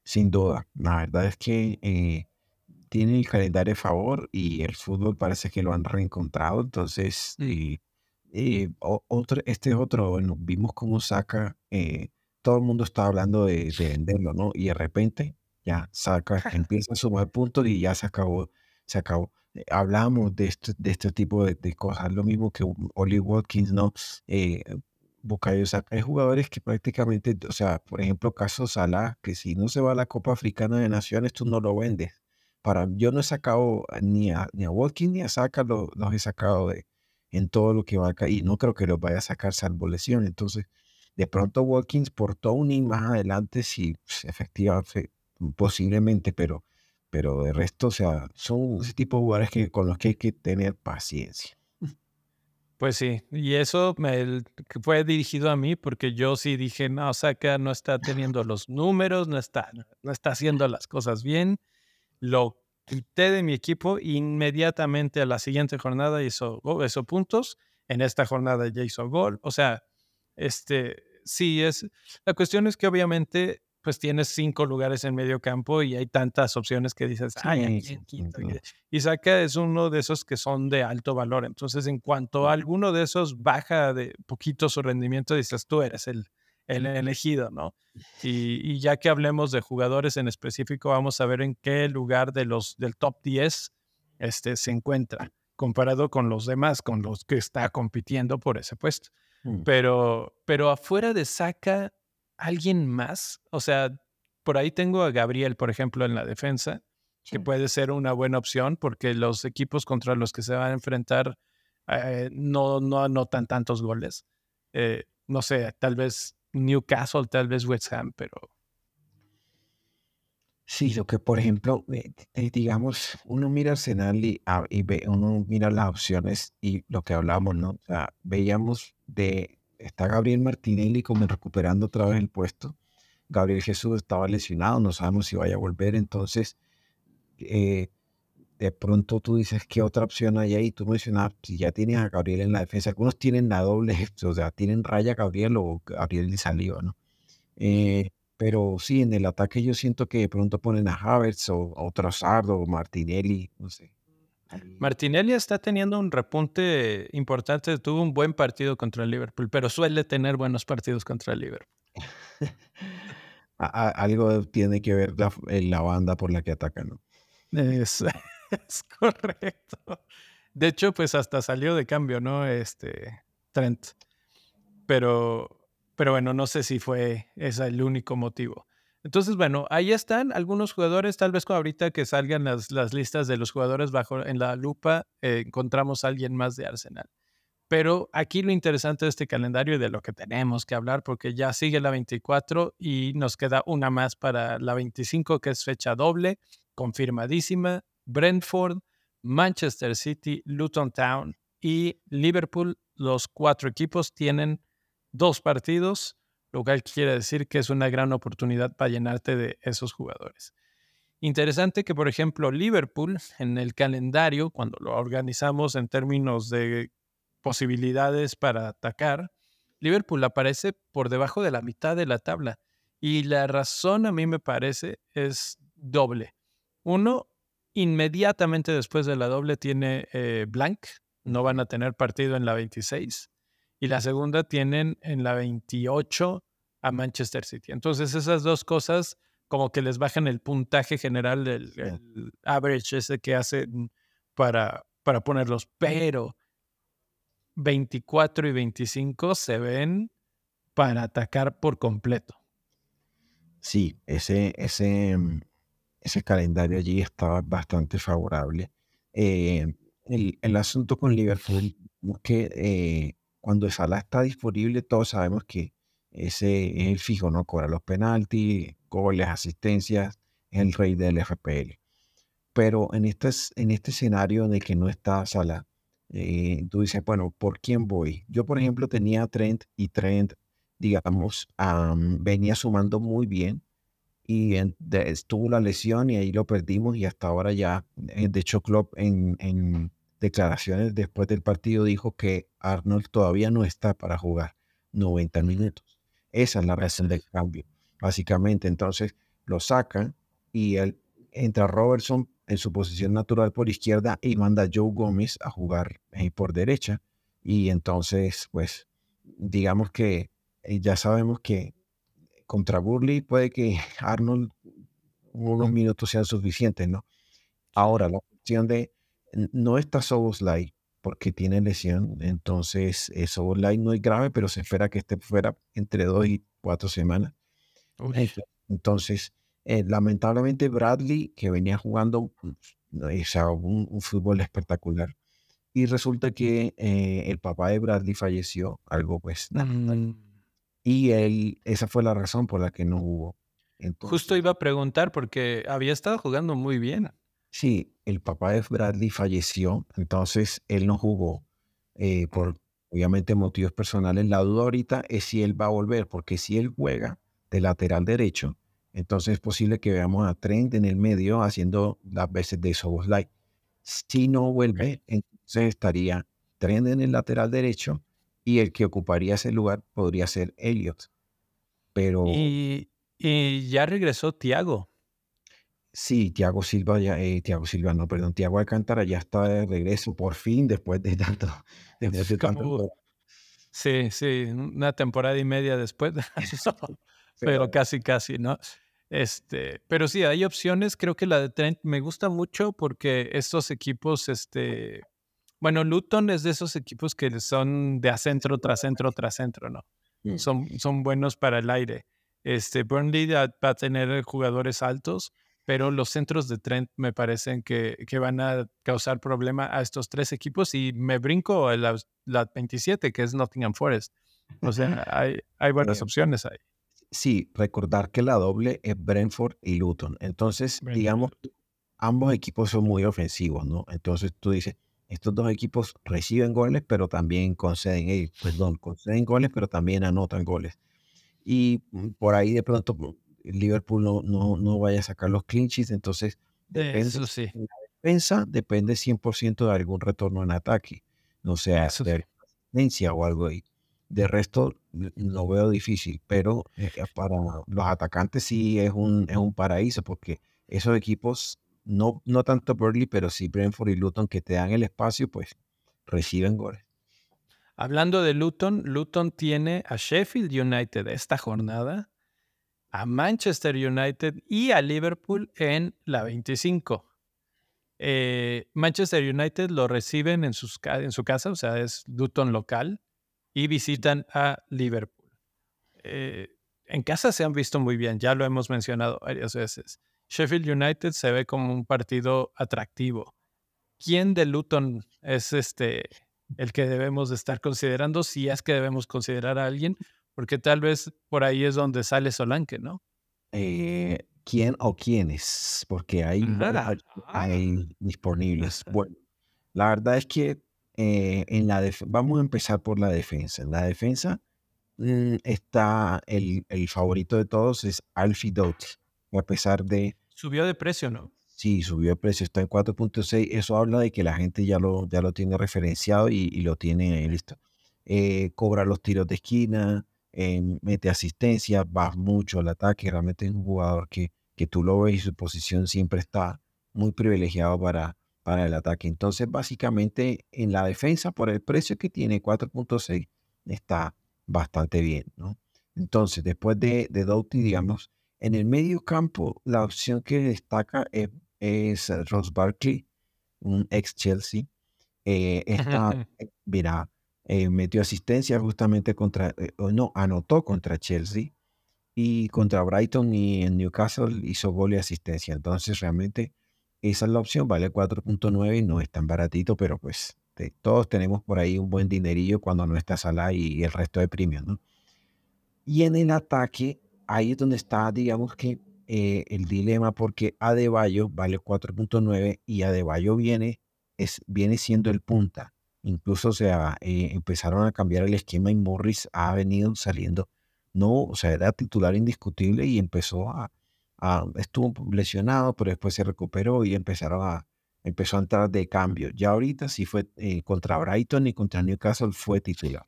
B: Sin duda, la verdad es que eh, tiene el calendario a favor y el fútbol parece que lo han reencontrado, entonces y, otro, este es otro, bueno, vimos cómo saca, eh, todo el mundo está hablando de, de venderlo, ¿no? Y de repente ya saca, empieza a sumar puntos y ya se acabó se acabó. Eh, hablamos de este, de este tipo de, cosas, lo mismo que Oli Watkins, ¿no? Eh, Bukayo hay jugadores que prácticamente, o sea, por ejemplo, caso Salah, que si no se va a la Copa Africana de Naciones, tú no lo vendes. Para, yo no he sacado ni a, ni a Watkins ni a Saka, los, he sacado de, en todo lo que va acá, y no creo que los vaya a sacar salvo lesión. Entonces, de pronto Watkins por Tony más adelante, sí, pues, efectivamente, posiblemente, pero pero de resto, o sea, son ese tipo de jugadores que, con los que hay que tener paciencia.
A: Pues sí, y eso fue dirigido a mí porque yo sí dije, no, Saka no está teniendo los números, no está, no está haciendo las cosas bien. Lo quité de mi equipo inmediatamente a la siguiente jornada hizo, hizo puntos. En esta jornada ya hizo gol. O sea, este, sí es. La cuestión es que obviamente pues tienes cinco lugares en medio campo y hay tantas opciones que dices, ay, y Saka es uno de esos que son de alto valor. Entonces, en cuanto a alguno de esos baja de poquito su rendimiento, dices, tú eres el, el elegido, ¿no? Y, ya que hablemos de jugadores en específico, vamos a ver en qué lugar de los del top 10 este, se encuentra. comparado con los demás, con los que está compitiendo por ese puesto.
B: Mm.
A: Pero, pero afuera de Saca, ¿alguien más? O sea, por ahí tengo a Gabriel, por ejemplo, en la defensa, que puede ser una buena opción porque los equipos contra los que se van a enfrentar eh, no, no anotan tantos goles. Eh, no sé, tal vez Newcastle, tal vez West Ham, pero...
B: Sí, lo que por ejemplo, eh, digamos, uno mira Arsenal y, ah, y ve, uno mira las opciones y lo que hablamos, ¿no? O sea, veíamos de, está Gabriel Martinelli como recuperando otra vez el puesto. Gabriel Jesús estaba lesionado, no sabemos si vaya a volver, entonces eh, de pronto tú dices, ¿qué otra opción hay ahí? Tú mencionabas, si ya tienes a Gabriel en la defensa, algunos tienen la doble, o sea, tienen raya Gabriel o Gabriel de Saliva, ¿no? Eh, pero sí, en el ataque yo siento que de pronto ponen a Havertz o, o Trossard o Martinelli, no sé.
A: Martinelli está teniendo un repunte importante, tuvo un buen partido contra el Liverpool, pero suele tener buenos partidos contra el Liverpool.
B: algo tiene que ver la, la, banda por la que atacan, ¿no?
A: Es, es correcto. De hecho, pues hasta salió de cambio, ¿no? Este Trent. Pero, pero bueno, no sé si fue ese el único motivo. Entonces, bueno, ahí están algunos jugadores, tal vez ahorita que salgan las, listas de los jugadores bajo en la lupa, eh, encontramos a alguien más de Arsenal. Pero aquí lo interesante de este calendario y de lo que tenemos que hablar, porque ya sigue la 24 y nos queda una más para la 25, que es fecha doble, confirmadísima, Brentford, Manchester City, Luton Town y Liverpool. Los cuatro equipos tienen dos partidos, lo cual quiere decir que es una gran oportunidad para llenarte de esos jugadores. Interesante que, por ejemplo, Liverpool en el calendario, cuando lo organizamos en términos de posibilidades para atacar, Liverpool aparece por debajo de la mitad de la tabla. Y la razón a mí me parece es doble. Uno, inmediatamente después de la doble tiene eh, Blank, no van a tener partido en la 26. Y la segunda tienen en la 28 a Manchester City. Entonces esas dos cosas como que les bajan el puntaje general del average ese que hacen para, para ponerlos. Pero 24 y 25 se ven para atacar por completo.
B: Sí, ese, ese, mm, ese calendario allí estaba bastante favorable. Eh, el, asunto con Liverpool es que eh, cuando Salah está disponible, todos sabemos que ese es el fijo, ¿no? Cobra los penaltis, goles, asistencias, es el rey del FPL. Pero en este, en este escenario en el que no está Salah, eh, tú dices, bueno, ¿por quién voy? Yo, por ejemplo, tenía Trent y Trent, digamos, venía sumando muy bien y estuvo la lesión y ahí lo perdimos y hasta ahora ya, eh, de hecho, Klopp en, en declaraciones después del partido dijo que Arnold todavía no está para jugar 90 minutos. Esa es la razón del cambio, básicamente. Entonces lo sacan y él, entra Robertson en su posición natural por izquierda y manda a Joe Gómez a jugar eh, por derecha. Y entonces, pues, digamos que eh, ya sabemos que contra Burley puede que Arnold unos minutos sean suficientes, ¿no? Ahora, la cuestión de no está Soboslai porque tiene lesión, entonces eh, Soboslai no es grave, pero se espera que esté fuera entre dos y cuatro semanas. Entonces, eh, lamentablemente Bradley, que venía jugando pues, un, fútbol espectacular, y resulta que eh, el papá de Bradley falleció, algo pues... Mm. Y él, esa fue la razón por la que no jugó.
A: Justo iba a preguntar porque había estado jugando muy bien.
B: Sí, el papá de Bradley falleció, entonces él no jugó eh, por obviamente motivos personales. La duda ahorita es si él va a volver, porque si él juega de lateral derecho, entonces es posible que veamos a Trent en el medio haciendo las veces de Soboslai. Si no vuelve, entonces estaría Trent en el lateral derecho y el que ocuparía ese lugar podría ser Elliot. Pero...
A: Y, ya regresó Tiago.
B: Sí, Tiago Silva, ya, eh, Tiago Silva, no, perdón, Tiago Alcántara ya está de regreso por fin después de tanto, después de tanto
A: Sí, sí, una temporada y media después. pero casi, casi, ¿no? Este, pero sí, hay opciones. Creo que la de Trent me gusta mucho porque estos equipos, este, Bueno, Luton es de esos equipos que son de a centro tras centro tras centro, ¿no? Mm. Son, son buenos para el aire. Este, Burnley va a tener jugadores altos, pero los centros de Trent me parecen que, que van a causar problema a estos tres equipos y me brinco a la, 27, que es Nottingham Forest. O sea, hay, hay buenas opciones ahí.
B: Sí, recordar que la doble es Brentford y Luton. Entonces, digamos, ambos equipos son muy ofensivos, ¿no? Entonces tú dices, estos dos equipos reciben goles, pero también conceden, eh, perdón, conceden goles, pero también anotan goles. Y mm, por ahí de pronto Liverpool no, no, no vaya a sacar los clinches, entonces
A: depende, Eso sí.
B: la defensa depende 100% de algún retorno en ataque, no sea de asistencia o algo ahí. De resto, lo veo difícil, pero eh, para los atacantes sí es un, es un paraíso, porque esos equipos, no, no tanto Burnley, pero sí Brentford y Luton, que te dan el espacio, pues reciben goles.
A: Hablando de Luton, Luton tiene a Sheffield United esta jornada, a Manchester United y a Liverpool en la 25. Eh, Manchester United lo reciben en, sus, en su casa, o sea, es Luton local y visitan a Liverpool. Eh, en casa se han visto muy bien, ya lo hemos mencionado varias veces. Sheffield United se ve como un partido atractivo. ¿Quién de Luton es este el que debemos de estar considerando si es que debemos considerar a alguien? Porque tal vez por ahí es donde sale Solanke, ¿no?
B: Eh, ¿Quién o quiénes? Porque hay, hay disponibles. Bueno, la verdad es que eh, en la vamos a empezar por la defensa. En la defensa mm, está el, el, favorito de todos, es Alfie Doughty, a pesar de...
A: Subió de precio, ¿no?
B: Sí, subió de precio, está en 4.6. Eso habla de que la gente ya lo, ya lo tiene referenciado y, lo tiene listo. Eh, cobra los tiros de esquina, eh, mete asistencia, va mucho al ataque. Realmente es un jugador que, que tú lo ves y su posición siempre está muy privilegiado para, para el ataque. Entonces, básicamente en la defensa, por el precio que tiene 4.6, está bastante bien, ¿no? Entonces, después de, de Doughty, digamos, en el medio campo, la opción que destaca es, es Ross Barkley, un ex Chelsea. Eh, esta, eh, mira, eh, metió asistencia justamente contra, no, anotó contra Chelsea y contra Brighton y en Newcastle hizo gol y asistencia. Entonces, realmente esa es la opción, vale 4.9 y no es tan baratito, pero pues todos tenemos por ahí un buen dinerillo cuando no está Salah y, el resto de premios, ¿no? Y en el ataque, ahí es donde está, digamos que eh, el dilema, porque Adebayo vale 4.9 y Adebayo viene, es, viene siendo el punta. Incluso, o sea, eh, empezaron a cambiar el esquema y Morris ha venido saliendo, no, o sea, era titular indiscutible y empezó a, estuvo lesionado, pero después se recuperó y empezaron a, empezó a entrar de cambio. Ya ahorita sí fue eh, contra Brighton y contra Newcastle fue titular.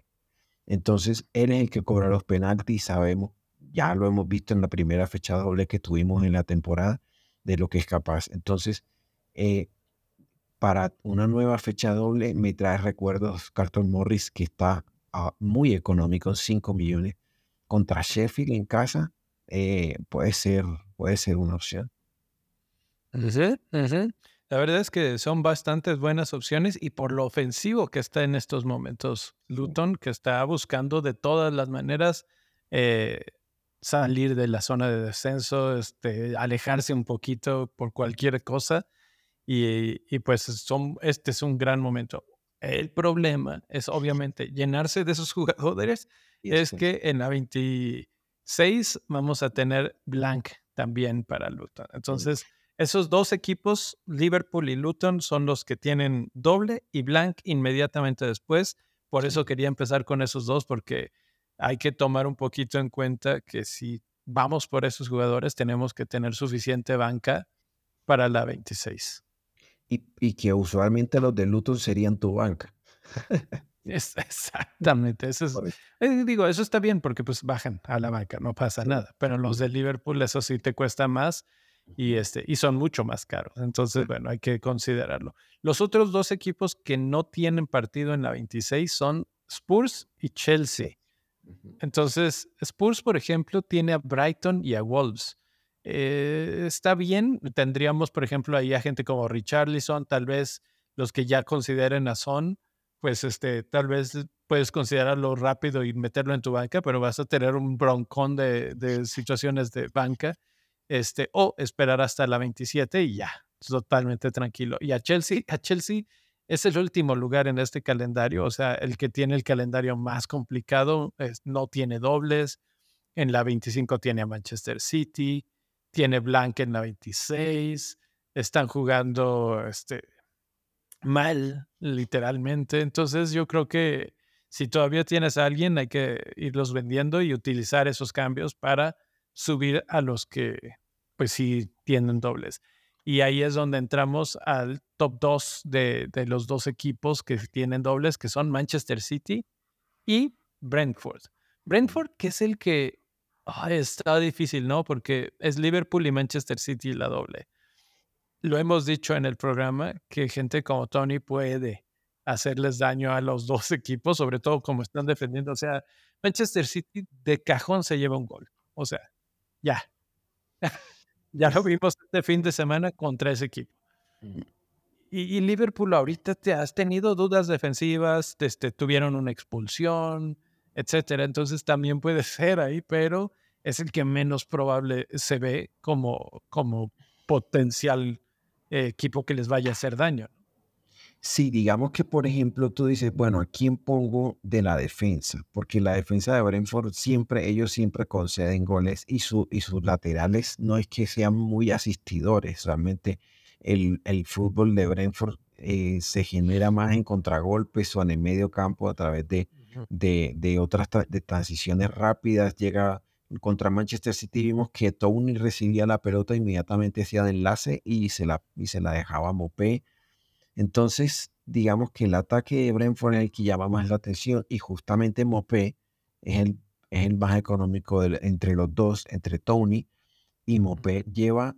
B: Entonces, él es el que cobra los penaltis, sabemos, ya lo hemos visto en la primera fecha doble que tuvimos en la temporada, de lo que es capaz. Entonces, eh, para una nueva fecha doble me trae recuerdos Carlton Morris, que está ah, muy económico, 5 millones, contra Sheffield en casa, eh, puede ser puede ser una opción.
A: La verdad es que son bastantes buenas opciones y por lo ofensivo que está en estos momentos Luton, que está buscando de todas las maneras eh, salir de la zona de descenso, este, alejarse un poquito por cualquier cosa y, y pues son, este es un gran momento. El problema es obviamente llenarse de esos jugadores, es que en la 26 vamos a tener Blank también para Luton. Entonces, esos dos equipos, Liverpool y Luton, son los que tienen doble y blank inmediatamente después. Por eso quería empezar con esos dos, porque hay que tomar un poquito en cuenta que si vamos por esos jugadores, tenemos que tener suficiente banca para la 26.
B: Y, que usualmente los de Luton serían tu banca.
A: exactamente. Eso eh, digo, eso está bien porque pues bajan a la banca, no pasa nada. Pero los de Liverpool, eso sí te cuesta más y, este, y son mucho más caros. Entonces, bueno, hay que considerarlo. Los otros dos equipos que no tienen partido en la 26 son Spurs y Chelsea. Entonces, Spurs, por ejemplo, tiene a Brighton y a Wolves. Eh, está bien, tendríamos, por ejemplo, ahí a gente como Richarlison, tal vez los que ya consideren a Son, pues este, tal vez puedes considerarlo rápido y meterlo en tu banca, pero vas a tener un broncón de, de situaciones de banca, este, o esperar hasta la 27 y ya, totalmente tranquilo. Y a Chelsea, a Chelsea es el último lugar en este calendario, o sea, el que tiene el calendario más complicado, no tiene dobles, en la 25 tiene a Manchester City, tiene Blanc en la 26, están jugando este, mal, literalmente. Entonces yo creo que si todavía tienes a alguien, hay que irlos vendiendo y utilizar esos cambios para subir a los que pues sí tienen dobles. Y ahí es donde entramos al top 2 de, de, los dos equipos que tienen dobles, que son Manchester City y Brentford. Brentford, que es el que está difícil, ¿no? Porque es Liverpool y Manchester City la doble. Lo hemos dicho en el programa que gente como Tony puede hacerles daño a los dos equipos, sobre todo como están defendiendo. O sea, Manchester City de cajón se lleva un gol. O sea, ya. ya lo vimos este fin de semana contra ese equipo. Y, y, Liverpool ahorita te has tenido dudas defensivas, este, tuvieron una expulsión, etcétera. Entonces también puede ser ahí, pero es el que menos probable se ve como, como potencial eh, equipo que les vaya a hacer daño.
B: Sí, digamos que, por ejemplo, tú dices, bueno, ¿a quién pongo de la defensa? Porque la defensa de Brentford siempre, ellos siempre conceden goles y, su, y sus laterales no es que sean muy asistidores. Realmente el, el fútbol de Brentford eh, se genera más en contragolpes o en el medio campo a través de, de, de otras de transiciones rápidas. Llega contra Manchester City, vimos que Tony recibía la pelota inmediatamente hacía el enlace y se la, y se la dejaba a Mopé. Entonces, digamos que el ataque de Brentford es el que llama más la atención y justamente Mopé es el, es el más económico entre los dos, entre Tony y Mopé lleva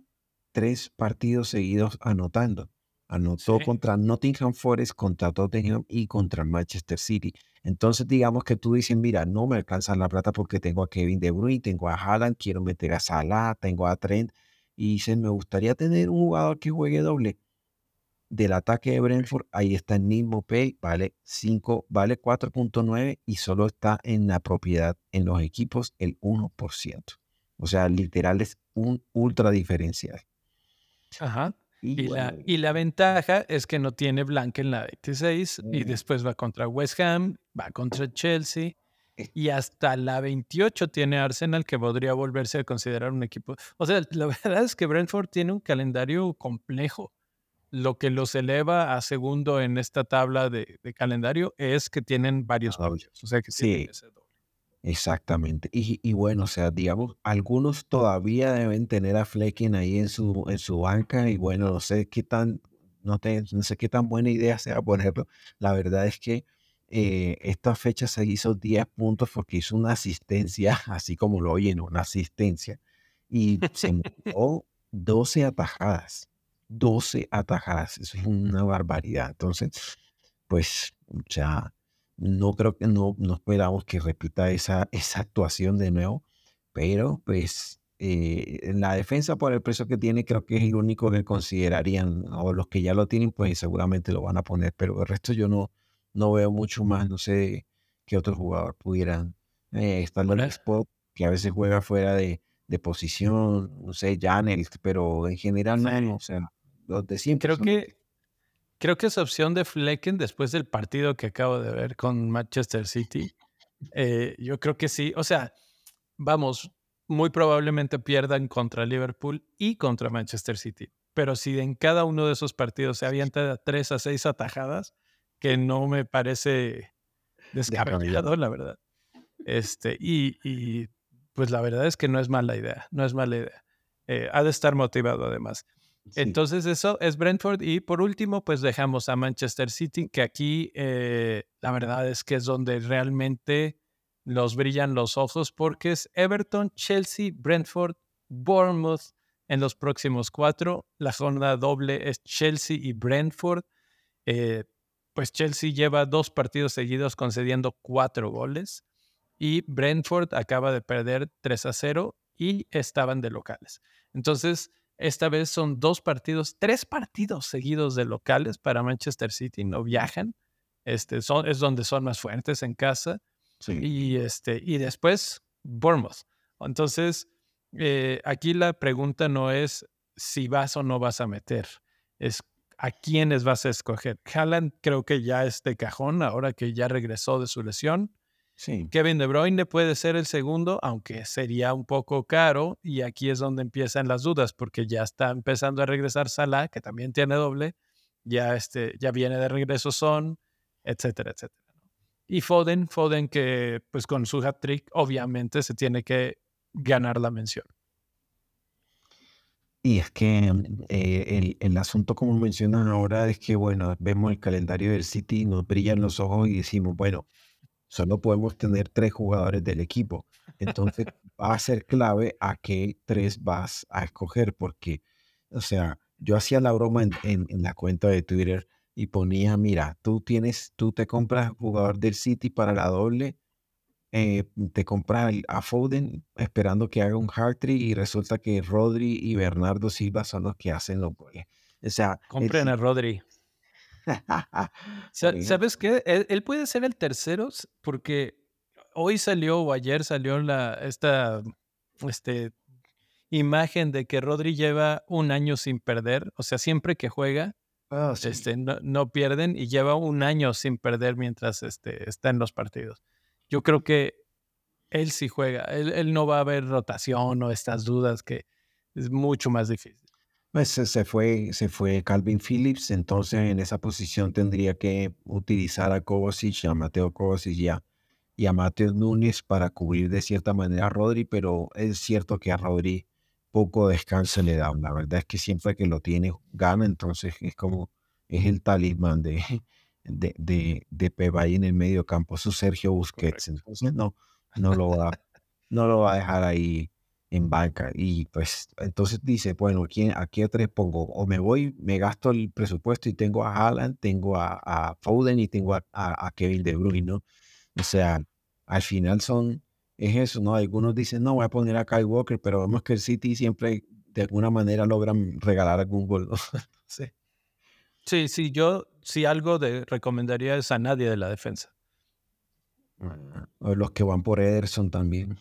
B: tres partidos seguidos anotando. Anotó contra Nottingham Forest, contra Tottenham y contra Manchester City. Entonces, digamos que tú dices, mira, no me alcanza la plata porque tengo a Kevin De Bruyne, tengo a Haaland, quiero meter a Salah, tengo a Trent. Y dices, me gustaría tener un jugador que juegue doble. Del ataque de Brentford, ahí está Neil Pay, vale 5, vale 4.9 y solo está en la propiedad en los equipos el 1%. O sea, literal es un ultra diferencial.
A: Ajá. Y, la, y, la, ventaja es que no tiene Blanca en la 26 y después va contra West Ham, va contra Chelsea y hasta la 28 tiene Arsenal que podría volverse a considerar un equipo. O sea, la verdad es que Brentford tiene un calendario complejo. Lo que los eleva a segundo en esta tabla de, de calendario es que tienen varios dobles. O sea que sí.
B: Exactamente. Y, bueno, o sea, digamos, algunos todavía deben tener a Flecken ahí en su, en su banca y bueno, no sé qué tan, no, no sé qué tan buena idea sea ponerlo. La verdad es que eh, esta fecha se hizo 10 puntos porque hizo una asistencia, así como lo oyen, una asistencia, y se metió 12 atajadas. 12 atajadas, eso es una barbaridad. Entonces, pues, ya no creo que no, no esperamos que repita esa, esa actuación de nuevo, pero pues eh, la defensa por el precio que tiene creo que es el único que considerarían, o los que ya lo tienen pues seguramente lo van a poner, pero el resto yo no, no veo mucho más, no sé qué otro jugador pudieran eh, estar en el spot, que a veces juega fuera de, de posición, no sé, Janel, pero en general no, o sea, los de siempre.
A: Creo que creo que esa opción de Flecken después del partido que acabo de ver con Manchester City, eh, yo creo que sí. O sea, vamos, muy probablemente pierdan contra Liverpool y contra Manchester City. Pero si en cada uno de esos partidos se avienta tres a seis atajadas, que no me parece descabellado, la verdad. Este, y, y, pues la verdad es que no es mala idea, no es mala idea. Eh, ha de estar motivado además. Entonces eso es Brentford y por último pues dejamos a Manchester City que aquí eh, la verdad es que es donde realmente nos brillan los ojos porque es Everton, Chelsea, Brentford, Bournemouth en los próximos cuatro. La jornada doble es Chelsea y Brentford. Eh, pues Chelsea lleva dos partidos seguidos concediendo cuatro goles y Brentford acaba de perder 3 a 0 y estaban de locales. Entonces Esta vez son dos partidos, tres partidos seguidos de locales para Manchester City, no viajan. Este, son, es donde son más fuertes en casa. Y, este, y después Bournemouth. Entonces, eh, aquí la pregunta no es si vas o no vas a meter, es a quiénes vas a escoger. Haaland creo que ya es de cajón ahora que ya regresó de su lesión.
B: Sí.
A: Kevin De Bruyne puede ser el segundo, aunque sería un poco caro. Y aquí es donde empiezan las dudas, porque ya está empezando a regresar Salah, que también tiene doble. Ya, este, ya viene de regreso Son, etcétera, etcétera. Y Foden, Foden que pues con su hat-trick obviamente se tiene que ganar la mención.
B: Y es que eh, el, el, asunto, como mencionan ahora, es que, bueno, vemos el calendario del City, nos brillan los ojos y decimos, bueno, solo podemos tener tres jugadores del equipo. Entonces va a ser clave a qué tres vas a escoger, porque, o sea, yo hacía la broma en, en, la cuenta de Twitter y ponía, mira, tú tienes, tú te compras jugador del City para la doble, eh, te compras a Foden esperando que haga un hard trick y resulta que Rodri y Bernardo Silva son los que hacen los goles. O sea,
A: compren a Rodri. ¿Sabes qué? Él, puede ser el tercero porque hoy salió o ayer salió la, esta este, imagen de que Rodri lleva un año sin perder. O sea, siempre que juega, ah, este, no, pierden y lleva un año sin perder mientras este, está en los partidos. Yo creo que él sí juega. Él, él no va a haber rotación o estas dudas que es mucho más difícil.
B: Pues se fue, se fue Calvin Phillips, entonces en esa posición tendría que utilizar a Kovacic, a Mateo Kovacic y a, y a Mateo Núñez para cubrir de cierta manera a Rodri, pero es cierto que a Rodri poco descanso le da. La verdad es que siempre que lo tiene gana, entonces es como es el talismán de, de, de, de en el medio campo, su Sergio Busquets. Entonces no, no lo va, no lo va a dejar ahí en banca. Y pues entonces dice, bueno, ¿quién, ¿a qué tres pongo? O me voy, me gasto el presupuesto y tengo a Haaland, tengo a, a Foden y tengo a, a, Kevin De Bruyne, ¿no? O sea, al final son, es eso, ¿no? Algunos dicen, no, voy a poner a Kyle Walker, pero vemos que el City siempre de alguna manera logran regalar algún gol, ¿no?
A: sí. Sí, sí, yo sí algo de recomendaría es a nadie de la defensa.
B: Ah, o los que van por Ederson también.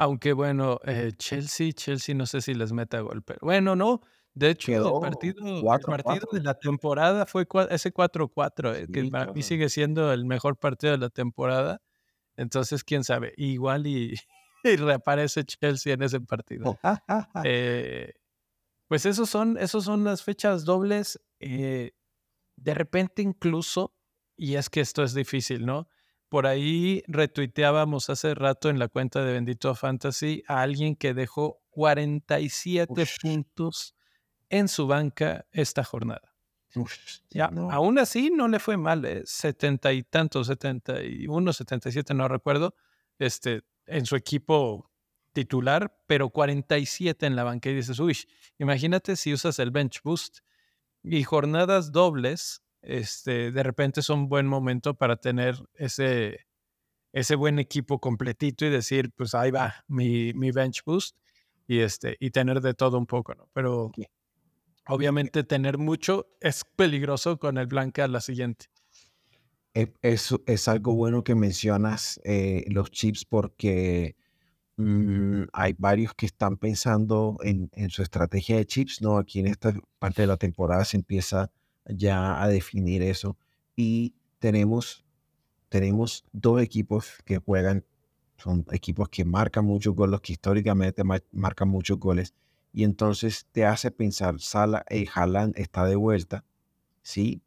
A: Aunque bueno, eh, Chelsea, Chelsea no sé si les meta gol, pero bueno, no. De hecho, el partido, partido de la temporada fue ese 4-4, eh, que para mí sigue siendo el mejor partido de la temporada. Entonces, quién sabe, igual y, reaparece Chelsea en ese partido. Eh, pues esos son, esos son las fechas dobles. de repente incluso, y es que esto es difícil, ¿no? Por ahí retuiteábamos hace rato en la cuenta de Bendito Fantasy a alguien que dejó 47 puntos en su banca esta jornada. ya, Aún así no le fue mal, ¿eh? 70 y tantos, 71, 77, no recuerdo, este, en su equipo titular, pero 47 en la banca y dices, uy, imagínate si usas el bench boost y jornadas dobles este, de repente es un buen momento para tener ese, ese buen equipo completito y decir, pues ahí va mi, mi bench boost y, este, y tener de todo un poco, ¿no? Pero obviamente tener mucho es peligroso con el blanca la siguiente.
B: E, es, es algo bueno que mencionas eh, los chips porque mm, hay varios que están pensando en, en, su estrategia de chips, ¿no? Aquí en esta parte de la temporada se empieza ya a definir eso. Y tenemos, tenemos dos equipos que juegan, son equipos que marcan muchos goles, que históricamente marcan muchos goles. Y entonces te hace pensar, Sala, y eh, Haaland está de vuelta, ¿sí?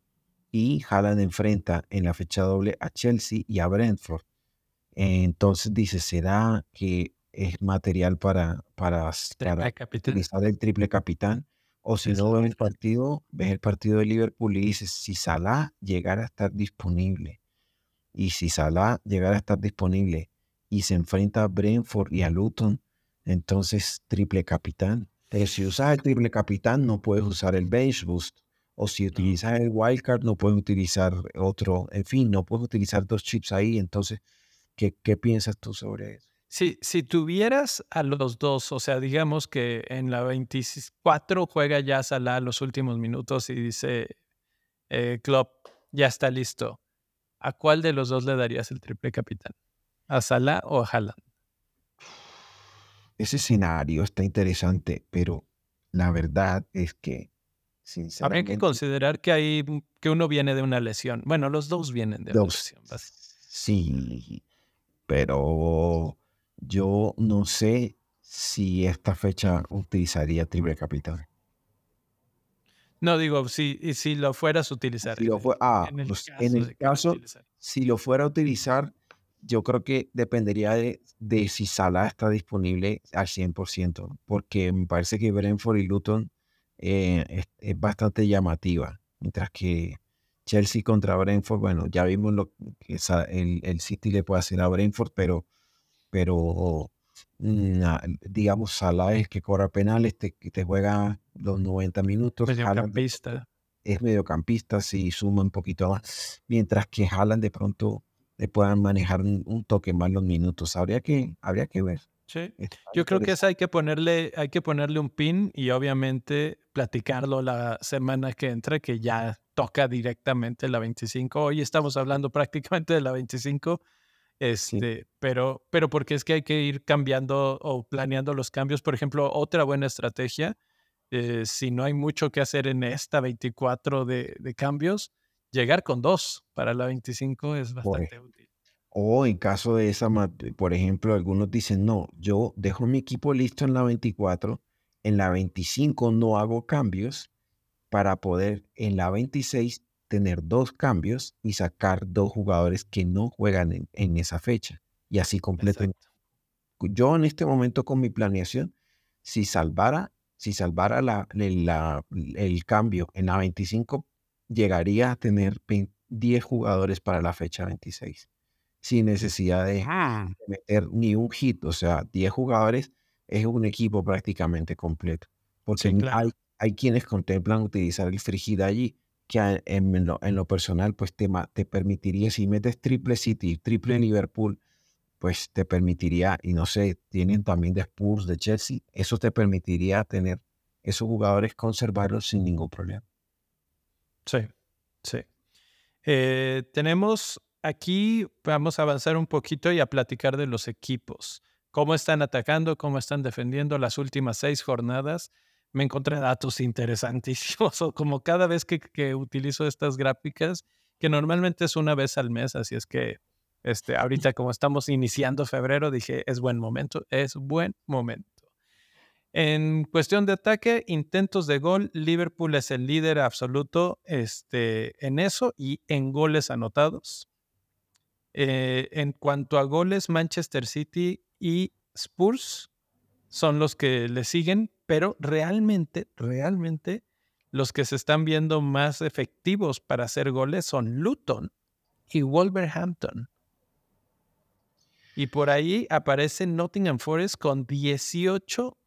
B: Y Haaland enfrenta en la fecha doble a Chelsea y a Brentford. Entonces dice, ¿será que es material para, para, para el triple capitán? O si no ves el partido, ves el partido de Liverpool y dices, si Salah llegara a estar disponible, y si Salah llegara a estar disponible y se enfrenta a Brentford y a Luton, entonces triple capitán. Pero si usas el triple capitán, no puedes usar el bench boost. O si utilizas el wildcard, no puedes utilizar otro. En fin, no puedes utilizar dos chips ahí. Entonces, ¿qué, qué piensas tú sobre eso?
A: Si, si tuvieras a los dos, o sea, digamos que en la 24 juega ya Salah los últimos minutos y dice, eh, Klopp, ya está listo. ¿A cuál de los dos le darías el triple capitán? ¿A Salah o a Haaland?
B: Ese escenario está interesante, pero la verdad es que,
A: sinceramente... Habría que considerar que, hay, que uno viene de una lesión. Bueno, los dos vienen de una lesión.
B: Sí, pero yo no sé si esta fecha utilizaría triple capitán.
A: No, digo, si, si lo fueras a utilizar.
B: Si lo ah, en el pues, caso, en el caso si lo fuera a utilizar, yo creo que dependería de, de si Salah está disponible al 100%, porque me parece que Brentford y Luton eh, es, bastante llamativa, mientras que Chelsea contra Brentford, bueno, ya vimos lo que el, el City le puede hacer a Brentford, pero pero mm, digamos, Salah es que cobra penales, te, te juega los 90 minutos.
A: Mediocampista.
B: Es mediocampista, si suma un poquito más. Mientras que Haaland de pronto le puedan manejar un, toque más los minutos. Habría que, habría que ver.
A: Sí. Yo creo que eso hay que ponerle, hay que ponerle un pin y obviamente platicarlo la semana que entra, que ya toca directamente la 25. Hoy estamos hablando prácticamente de la 25 este, pero, pero porque es que hay que ir cambiando o planeando los cambios. Por ejemplo, otra buena estrategia, eh, si no hay mucho que hacer en esta 24 de, de cambios, llegar con dos para la 25 es bastante útil.
B: O en caso de esa, por ejemplo, algunos dicen, no, yo dejo mi equipo listo en la 24, en la 25 no hago cambios para poder en la 26 tener dos cambios y sacar dos jugadores que no juegan en, esa fecha. Y así completo. Yo en este momento con mi planeación, si salvara, si salvara la, el cambio en la 25, llegaría a tener 10 jugadores para la fecha 26. Sin necesidad de meter ni un hit. O sea, 10 jugadores es un equipo prácticamente completo. Porque hay, hay quienes contemplan utilizar el Frigida allí que en lo, personal pues te, te permitiría, si metes triple City, triple Liverpool, pues te permitiría, y no sé, tienen también de Spurs, de Chelsea, eso te permitiría tener esos jugadores, conservarlos sin ningún problema.
A: Sí, sí. Eh, tenemos aquí, vamos a avanzar un poquito y a platicar de los equipos. Cómo están atacando, cómo están defendiendo las últimas seis jornadas me encontré datos interesantísimos, como cada vez que, utilizo estas gráficas, que normalmente es una vez al mes, así es que este, ahorita como estamos iniciando febrero, dije, es buen momento, es buen momento. En cuestión de ataque, intentos de gol, Liverpool es el líder absoluto este, en eso y en goles anotados. Eh, en cuanto a goles, Manchester City y Spurs son los que le siguen, pero realmente, realmente, los que se están viendo más efectivos para hacer goles son Luton y Wolverhampton. Y por ahí aparece Nottingham Forest con 18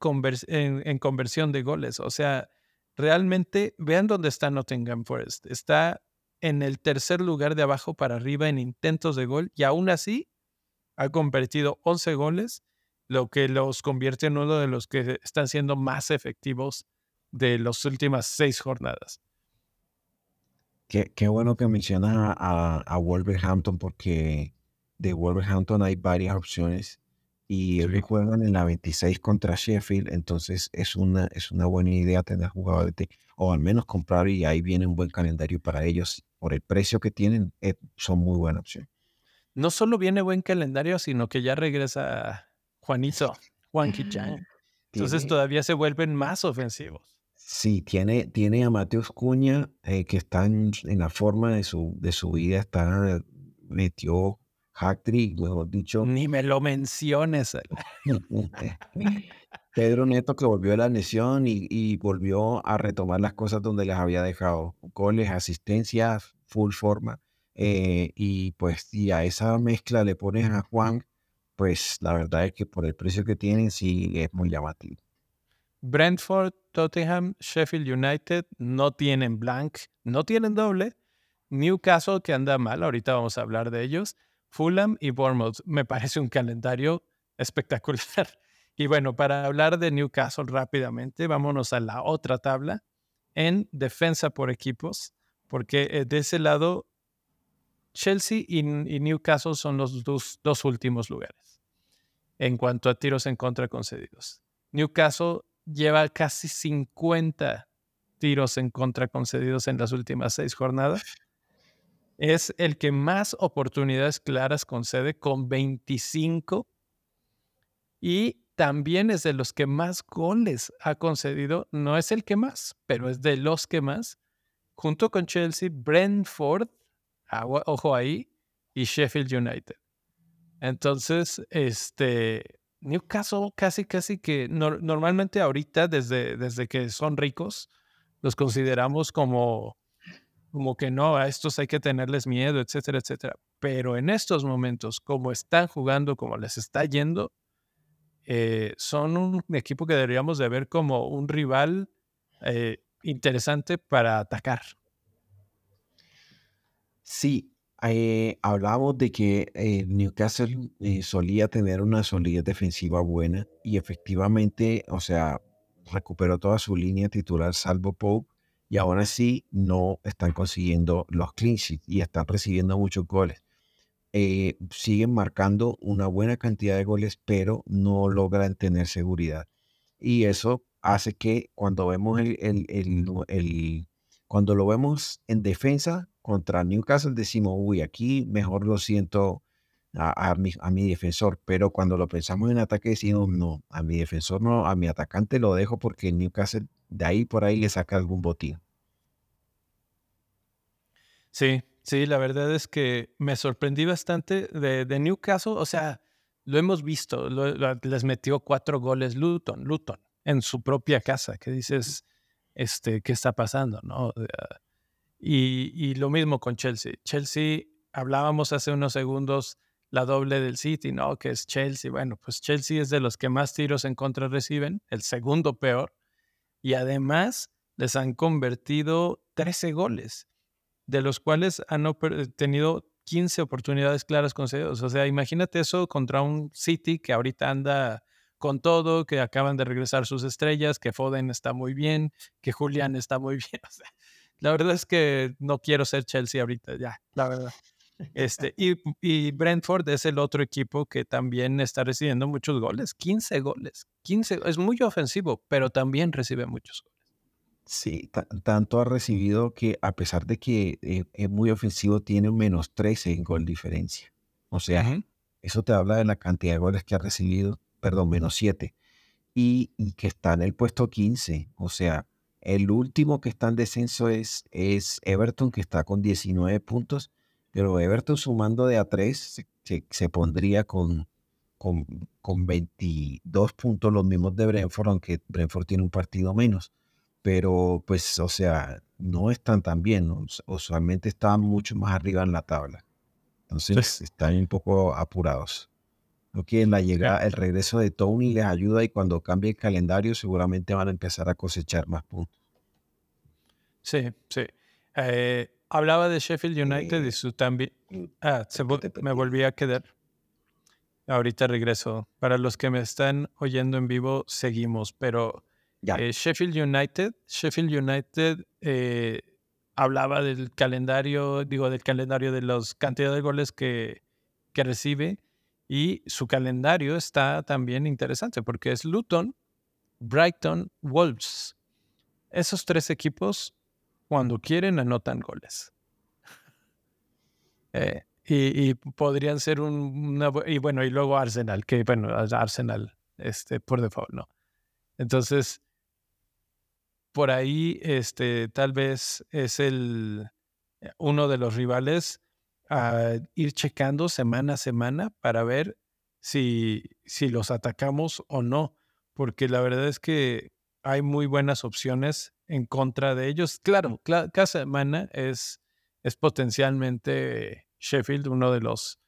A: en, conversión de goles. O sea, realmente, vean dónde está Nottingham Forest. Está en el tercer lugar de abajo para arriba en intentos de gol y aún así ha convertido 11 goles lo que los convierte en uno de los que están siendo más efectivos de las últimas seis jornadas.
B: Qué, bueno que mencionas a, Wolverhampton porque de Wolverhampton hay varias opciones y ellos juegan en la 26 contra Sheffield, entonces es una, es una buena idea tener jugadores o al menos comprar y ahí viene un buen calendario para ellos. Por el precio que tienen, eh, son muy buena opción.
A: No solo viene buen calendario, sino que ya regresa Juanito, Juanqui Chan. Entonces todavía se vuelven más ofensivos.
B: Sí, tiene, tiene a Mateus Cuña, eh, que está en, la forma de su, de su vida, está, metió hack trick, mejor dicho.
A: Ni me lo menciones.
B: Pedro Neto que volvió a la lesión y, volvió a retomar las cosas donde les había dejado. Goles, asistencias, full forma. Eh, y pues si a esa mezcla le pones a Juan, pues la verdad es que por el precio que tienen sí es muy llamativo.
A: Brentford, Tottenham, Sheffield United no tienen blank, no tienen doble. Newcastle que anda mal, ahorita vamos a hablar de ellos. Fulham y Bournemouth. Me parece un calendario espectacular. Y bueno, para hablar de Newcastle rápidamente, vámonos a la otra tabla en defensa por equipos, porque eh, de ese lado Chelsea y, Newcastle son los dos, dos, últimos lugares en cuanto a tiros en contra concedidos. Newcastle lleva casi 50 tiros en contra concedidos en las últimas seis jornadas. Es el que más oportunidades claras concede con 25 y también es de los que más goles ha concedido. No es el que más, pero es de los que más. Junto con Chelsea, Brentford ojo ahí, y Sheffield United. Entonces, este, Newcastle casi, casi que normalmente ahorita, desde, desde que son ricos, los consideramos como, como que no, a estos hay que tenerles miedo, etcétera, etcétera. Pero en estos momentos, como están jugando, como les está yendo, eh, son un equipo que deberíamos de ver como un rival eh, interesante para atacar.
B: Sí, eh, hablábamos de que eh, Newcastle eh, solía tener una solidez defensiva buena y efectivamente, o sea, recuperó toda su línea titular salvo Pope y aún así no están consiguiendo los clean sheets y están recibiendo muchos goles. siguen marcando una buena cantidad de goles, pero no logran tener seguridad. Y eso hace que cuando vemos el, el cuando lo vemos en defensa, contra Newcastle decimos, uy, aquí mejor lo siento a, mi, a, mi, defensor, pero cuando lo pensamos en ataque decimos, no, a mi defensor no, a mi atacante lo dejo porque Newcastle de ahí por ahí le saca algún botín.
A: Sí, sí, la verdad es que me sorprendí bastante de, Newcastle, o sea, lo hemos visto, les metió cuatro goles Luton, Luton, en su propia casa, que dices, este, ¿qué está pasando? ¿no? Y, lo mismo con Chelsea. Chelsea, hablábamos hace unos segundos la doble del City, ¿no? Que es Chelsea. Bueno, pues Chelsea es de los que más tiros en contra reciben, el segundo peor. Y además les han convertido 13 goles, de los cuales han tenido 15 oportunidades claras concedidas. O sea, imagínate eso contra un City que ahorita anda con todo, que acaban de regresar sus estrellas, que Foden está muy bien, que Julián está muy bien. O sea, la verdad es que no quiero ser Chelsea ahorita, ya, la verdad. Este, y, Brentford es el otro equipo que también está recibiendo muchos goles, 15 goles. 15, es muy ofensivo, pero también recibe muchos goles.
B: Sí, tanto ha recibido que a pesar de que eh, es muy ofensivo, tiene un menos 13 en gol diferencia. O sea, eso te habla de la cantidad de goles que ha recibido, perdón, menos 7. Y, y, que está en el puesto 15. O sea, el último que está en descenso es, es Everton, que está con 19 puntos, pero Everton sumando de a 3 se, pondría con, con, con, 22 puntos, los mismos de Brentford, aunque Brentford tiene un partido menos. Pero, pues, o sea, no están tan bien, usualmente están mucho más arriba en la tabla. Entonces, están un poco apurados. No quieren la llegada, el regreso de Tony les ayuda y cuando cambie el calendario seguramente van a empezar a cosechar más puntos.
A: Sí, sí. Eh, hablaba de Sheffield United y su también. Mm, ah, me volví a quedar. Ahorita regreso. Para los que me están oyendo en vivo, seguimos. Pero eh, Sheffield United, Sheffield United eh, hablaba del calendario, digo, del calendario de los cantidad de goles que, que recibe y su calendario está también interesante porque es Luton, Brighton, Wolves. Esos tres equipos, cuando quieren, anotan goles. Eh, y, podrían ser un, y bueno, y luego Arsenal, que bueno, Arsenal, este, por default, ¿no? Entonces, por ahí, este, tal vez es el, eh, uno de los rivales a ir checando semana a semana para ver si, si los atacamos o no, porque la verdad es que hay muy buenas opciones en contra de ellos. Claro, cada semana es, es potencialmente Sheffield uno de los,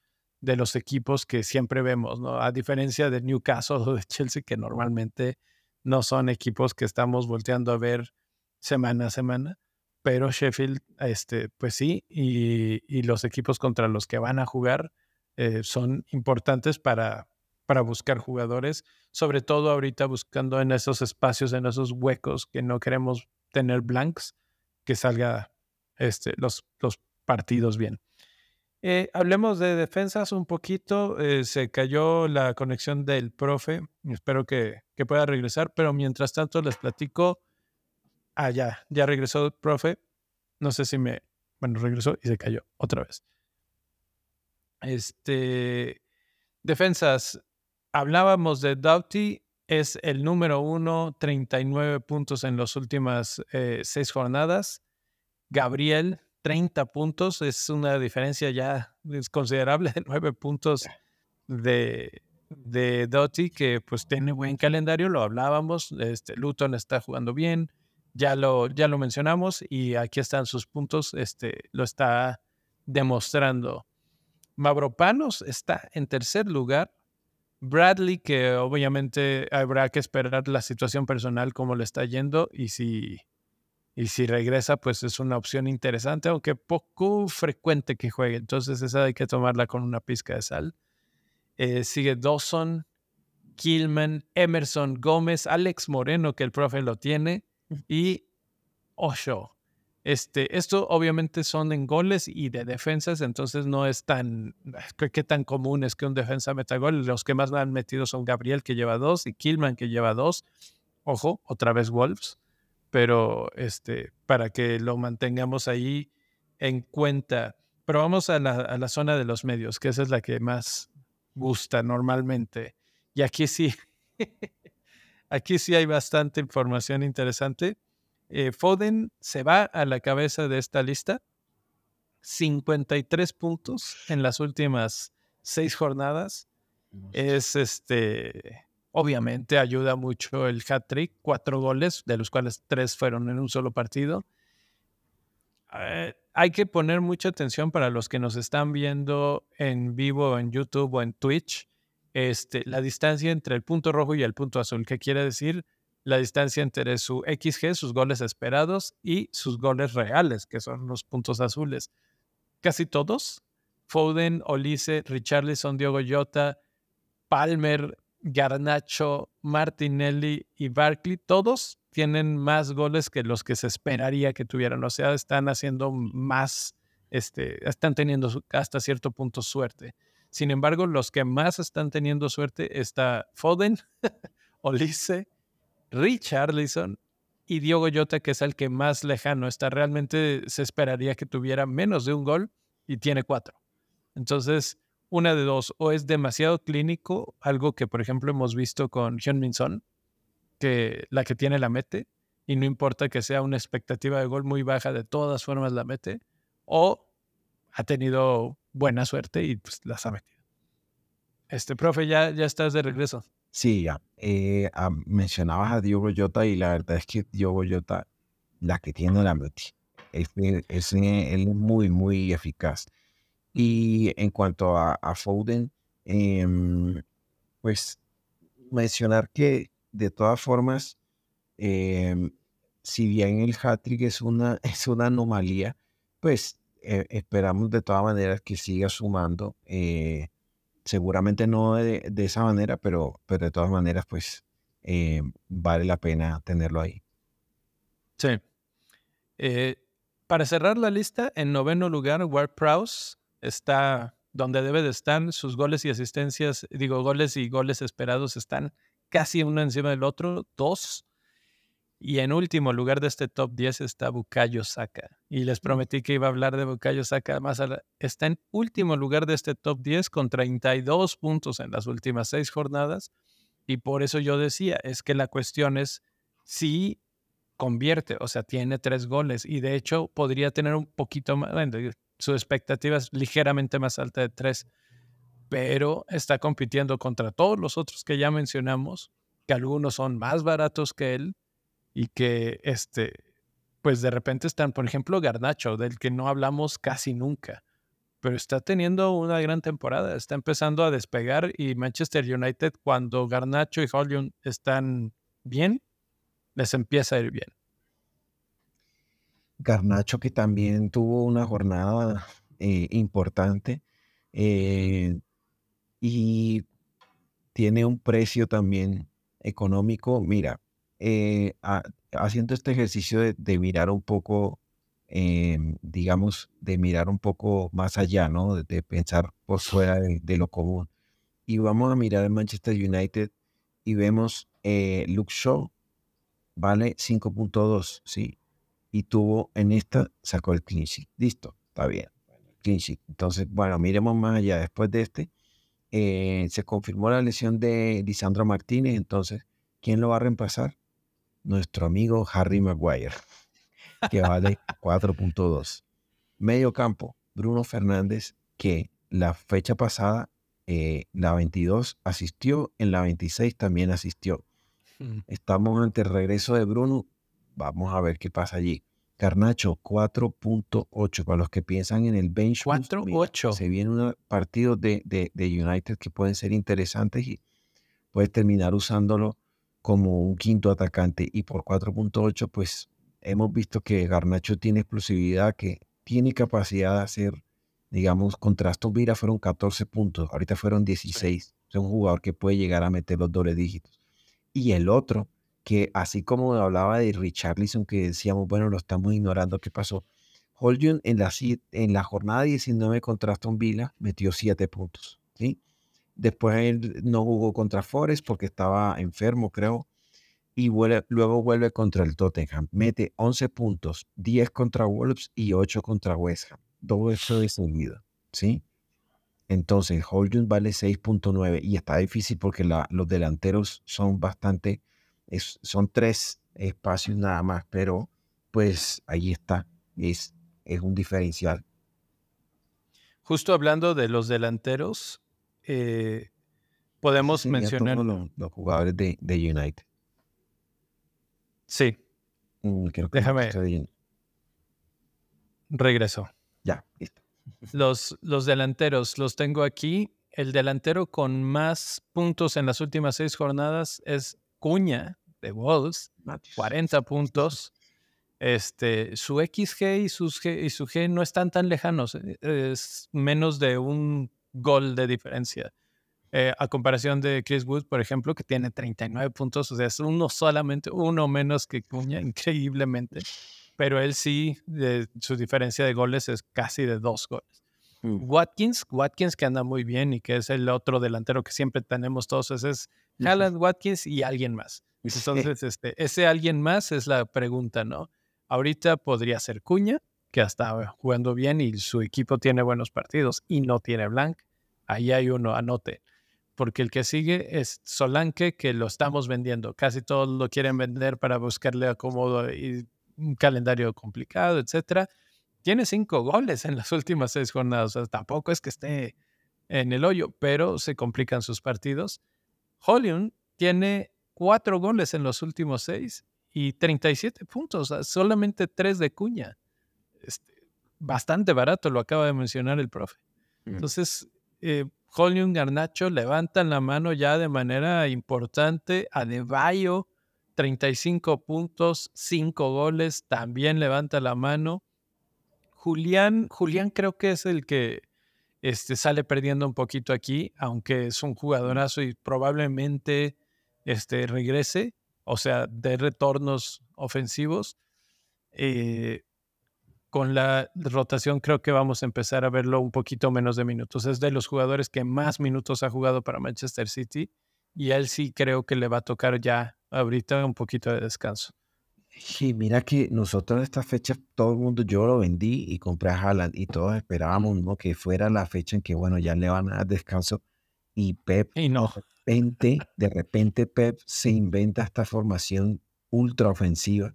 A: de los equipos que siempre vemos, ¿no? A diferencia de Newcastle o de Chelsea, que normalmente no son equipos que estamos volteando a ver semana a semana pero Sheffield, este, pues sí, y, los equipos contra los que van a jugar eh, son importantes para, para buscar jugadores, sobre todo ahorita buscando en esos espacios, en esos huecos que no queremos tener blanks, que salga este, los, los partidos bien. Eh, hablemos de defensas un poquito. Eh, se cayó la conexión del profe. Espero que, que, pueda regresar, pero mientras tanto les platico. Ah, ya, ya regresó el profe. No sé si me. Bueno, regresó y se cayó otra vez. Este. Defensas. Hablábamos de Doughty. Es el número uno, 39 puntos en las últimas eh, seis jornadas. Gabriel, 30 puntos, es una diferencia ya considerable de 9 puntos de, de Doty, que pues tiene buen calendario, lo hablábamos, este, Luton está jugando bien, ya lo, ya lo mencionamos y aquí están sus puntos, este, lo está demostrando. Mavropanos está en tercer lugar. Bradley, que obviamente habrá que esperar la situación personal, cómo le está yendo y si y si regresa, pues es una opción interesante, aunque poco frecuente que juegue. Entonces esa hay que tomarla con una pizca de sal. Eh, sigue Dawson, Killman, Emerson Gómez, Alex Moreno, que el profe lo tiene, y Osho. Este, esto obviamente son en goles y de defensas, entonces no es tan, ¿qué tan común es que un defensa meta gol? Los que más han metido son Gabriel, que lleva dos, y Killman, que lleva dos. Ojo, otra vez Wolves pero este, para que lo mantengamos ahí en cuenta. Pero vamos a la, zona de los medios, que esa es la que más gusta normalmente. Y aquí sí, aquí sí hay bastante información interesante. Eh, Foden se va a la cabeza de esta lista. 53 puntos en las últimas seis jornadas. Es este Obviamente ayuda mucho el hat-trick, cuatro goles, de los cuales tres fueron en un solo partido. Eh, hay que poner mucha atención para los que nos están viendo en vivo en YouTube o en Twitch. Este, la distancia entre el punto rojo y el punto azul. ¿Qué quiere decir? La distancia entre su XG, sus goles esperados, y sus goles reales, que son los puntos azules. Casi todos, Foden, Olise, Richarlison, Diogo Jota, Palmer, Garnacho, Martinelli y Barkley, todos tienen más goles que los que se esperaría que tuvieran. O sea, están haciendo más, este, están teniendo hasta cierto punto suerte. Sin embargo, los que más están teniendo suerte está Foden, Olise, Richarlison y Diogo Jota, que es el que más lejano está. Realmente se esperaría que tuviera menos de un gol y tiene cuatro. Entonces, una de dos, o es demasiado clínico, algo que por ejemplo hemos visto con Hyun-Min Son, que la que tiene la mete, y no importa que sea una expectativa de gol muy baja, de todas formas la mete, o ha tenido buena suerte y pues las ha metido. Este, profe, ya, ya estás de regreso.
B: Sí, ya. Eh, ah, mencionabas a Diogo Jota y la verdad es que Diogo Jota, la que tiene la mete. Es, es, él es muy, muy eficaz. Y en cuanto a, Foden, em, pues mencionar que de todas formas, em, si bien el hat-trick es una, es una anomalía, pues eh, esperamos de todas maneras que siga sumando. Eh, seguramente no de, esa manera, pero, pero de todas maneras, pues eh, vale la pena tenerlo ahí.
A: Sí. para cerrar la lista, en noveno lugar, Ward Prowse está donde debe de estar, sus goles y asistencias, digo, goles y goles esperados están casi uno encima del otro, dos. Y en último lugar de este top 10 está Bukayo Saka. Y les prometí que iba a hablar de Bukayo Saka más. Está en último lugar de este top 10 con 32 puntos en las últimas seis jornadas. Y por eso yo decía, es que la cuestión es si convierte, o sea, tiene tres goles. Y de hecho podría tener un poquito más, su expectativa es ligeramente más alta de 3, pero está compitiendo contra todos los otros que ya mencionamos, que algunos son más baratos que él y que este, pues de repente están, por ejemplo, Garnacho, del que no hablamos casi nunca, pero está teniendo una gran temporada, está empezando a despegar y Manchester United cuando Garnacho y Hollywood están bien, les empieza a ir bien.
B: Garnacho que también tuvo una jornada eh, importante eh, y tiene un precio también económico. Mira, eh, haciendo este ejercicio de, mirar un poco, em, digamos, de mirar un poco más allá, ¿no? De, pensar por fuera de, lo común. Y vamos a mirar el Manchester United y vemos eh, Luke Shaw, vale 5.2, ¿sí? Y tuvo en esta, sacó el clean sheet. Listo, está bien. Clean sheet. Entonces, bueno, miremos más allá. Después de este, eh, se confirmó la lesión de Lisandro Martínez. Entonces, ¿quién lo va a reemplazar? Nuestro amigo Harry Maguire, que vale 4.2. Medio campo, Bruno Fernández, que la fecha pasada, eh, la 22, asistió, en la 26 también asistió. Mm. Estamos ante el regreso de Bruno. Vamos a ver qué pasa allí. Carnacho, 4.8. Para los que piensan en el bench.
A: 4.8.
B: Se vienen unos partidos de, de, United que pueden ser interesantes y puedes terminar usándolo como un quinto atacante. Y por 4.8, pues hemos visto que Garnacho tiene explosividad, que tiene capacidad de hacer, digamos, contra Aston Villa fueron 14 puntos, ahorita fueron 16. Es un jugador que puede llegar a meter los doble dígitos. Y el otro, que así como hablaba de Richarlison, que decíamos, bueno, lo estamos ignorando, ¿qué pasó? Holden en la, en la jornada 19 contra Aston Villa metió 7 puntos. ¿sí? Después él no jugó contra Forest porque estaba enfermo, creo. Y luego vuelve contra el Tottenham. Mete 11 puntos, 10 contra Wolves y 8 contra West Ham. Todo eso de seguido. ¿sí? Entonces, Holden vale 6.9 y está difícil porque los delanteros son bastante, son tres espacios nada más, pero pues ahí está, es, es un diferencial.
A: Justo hablando de los delanteros, eh, podemos mencionar...
B: Los, jugadores de, United.
A: Sí.
B: Mm,
A: Déjame. Regreso.
B: Ya, listo.
A: Los, los delanteros los tengo aquí. El delantero con más puntos en las últimas seis jornadas es Cuña de Wolves, 40 puntos. Este, su XG y, sus y su G no están tan lejanos, eh, es menos de un gol de diferencia. Eh, a comparación de Chris Wood, por ejemplo, que tiene 39 puntos, o sea, es uno solamente, uno menos que Cuña, increíblemente pero él sí, su diferencia de goles es casi de dos goles. Mm. Watkins, Watkins que anda muy bien y que es el otro delantero que siempre tenemos todos, ese es Haaland, Watkins y alguien más. Entonces, este, ese alguien más es la pregunta, ¿no? Ahorita podría ser Cuña, que está jugando bien y su equipo tiene buenos partidos y no tiene Blanc. Ahí hay uno, anote. Porque el que sigue es Solanke, que lo estamos vendiendo. Casi todos lo quieren vender para buscarle acomodo y un calendario complicado, etcétera. Tiene cinco goles en las últimas seis jornadas. O sea, tampoco es que esté en el hoyo, pero se complican sus partidos. Hollywood tiene cuatro goles en los últimos seis y 37 puntos, solamente tres de cuña. Este, bastante barato, lo acaba de mencionar el profe. Entonces, eh, Hollywood Garnacho levantan la mano ya de manera importante. a Debayo 35 puntos, 5 goles, también levanta la mano. Julián, Julián creo que es el que este, sale perdiendo un poquito aquí, aunque es un jugadorazo y probablemente este, regrese, o sea, de retornos ofensivos. Eh, con la rotación creo que vamos a empezar a verlo un poquito menos de minutos. Es de los jugadores que más minutos ha jugado para Manchester City y él sí creo que le va a tocar ya ahorita un poquito de descanso.
B: Sí, mira que nosotros en esta fecha, todo el mundo, yo lo vendí y compré a Haaland y todos esperábamos ¿no? que fuera la fecha en que, bueno, ya le van a dar descanso y Pep,
A: y no.
B: de repente, de repente Pep se inventa esta formación ultra ofensiva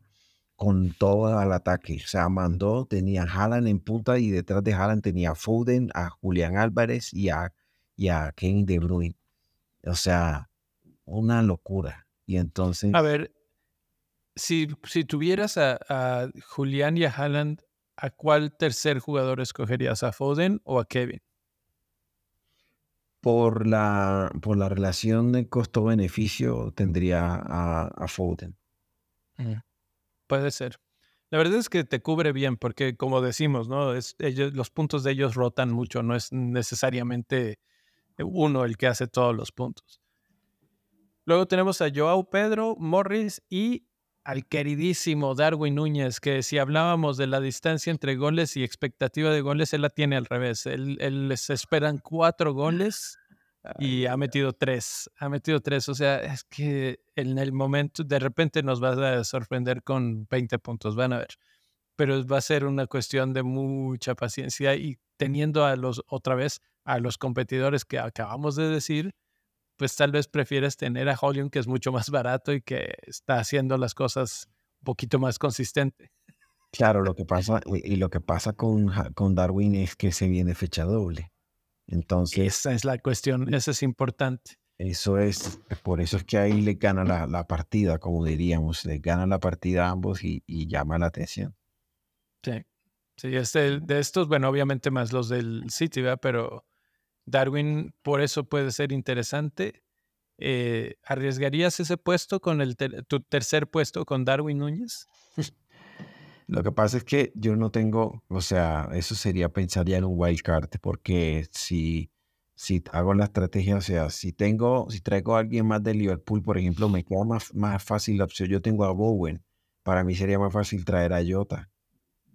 B: con todo al ataque. O sea, mandó, tenía a Haaland en punta y detrás de Haaland tenía a Foden, a Julián Álvarez y a, y a Kevin De Bruyne. O sea, una locura. Y entonces...
A: A ver, si, si tuvieras a, Julián y a Haaland, ¿a cuál tercer jugador escogerías? ¿A Foden o a Kevin?
B: Por la, por la relación de costo-beneficio tendría a, Foden.
A: Mm, puede ser. La verdad es que te cubre bien porque, como decimos, ¿no? Es, ellos, los puntos de ellos rotan mucho, no es necesariamente uno el que hace todos los puntos. Luego tenemos a Joao Pedro, Morris y al queridísimo Darwin Núñez, que si hablábamos de la distancia entre goles y expectativa de goles, él la tiene al revés. Él, les esperan cuatro goles y ha metido tres. Ha metido tres. O sea, es que en el momento, de repente nos va a sorprender con 20 puntos, van a ver. Pero va a ser una cuestión de mucha paciencia y teniendo a los, otra vez, a los competidores que acabamos de decir, pues tal vez prefieres tener a Hollywood que es mucho más barato y que está haciendo las cosas un poquito más consistente.
B: Claro, lo que pasa, y lo que pasa con, con Darwin es que se viene fecha doble. Entonces.
A: Esa es la cuestión, eso es importante.
B: Eso es, por eso es que ahí le gana la, la partida, como diríamos, le gana la partida a ambos y, y llama la atención.
A: Sí, sí, este, de estos, bueno, obviamente más los del City, ¿verdad? Pero Darwin por eso puede ser interesante. Eh, ¿Arriesgarías ese puesto con el tu tercer puesto con Darwin Núñez?
B: Lo que pasa es que yo no tengo, o sea, eso sería pensar ya en un wild card, porque si, si hago la estrategia, o sea, si tengo, si traigo a alguien más de Liverpool, por ejemplo, me queda más, más fácil la opción. Yo tengo a Bowen, para mí sería más fácil traer a Jota.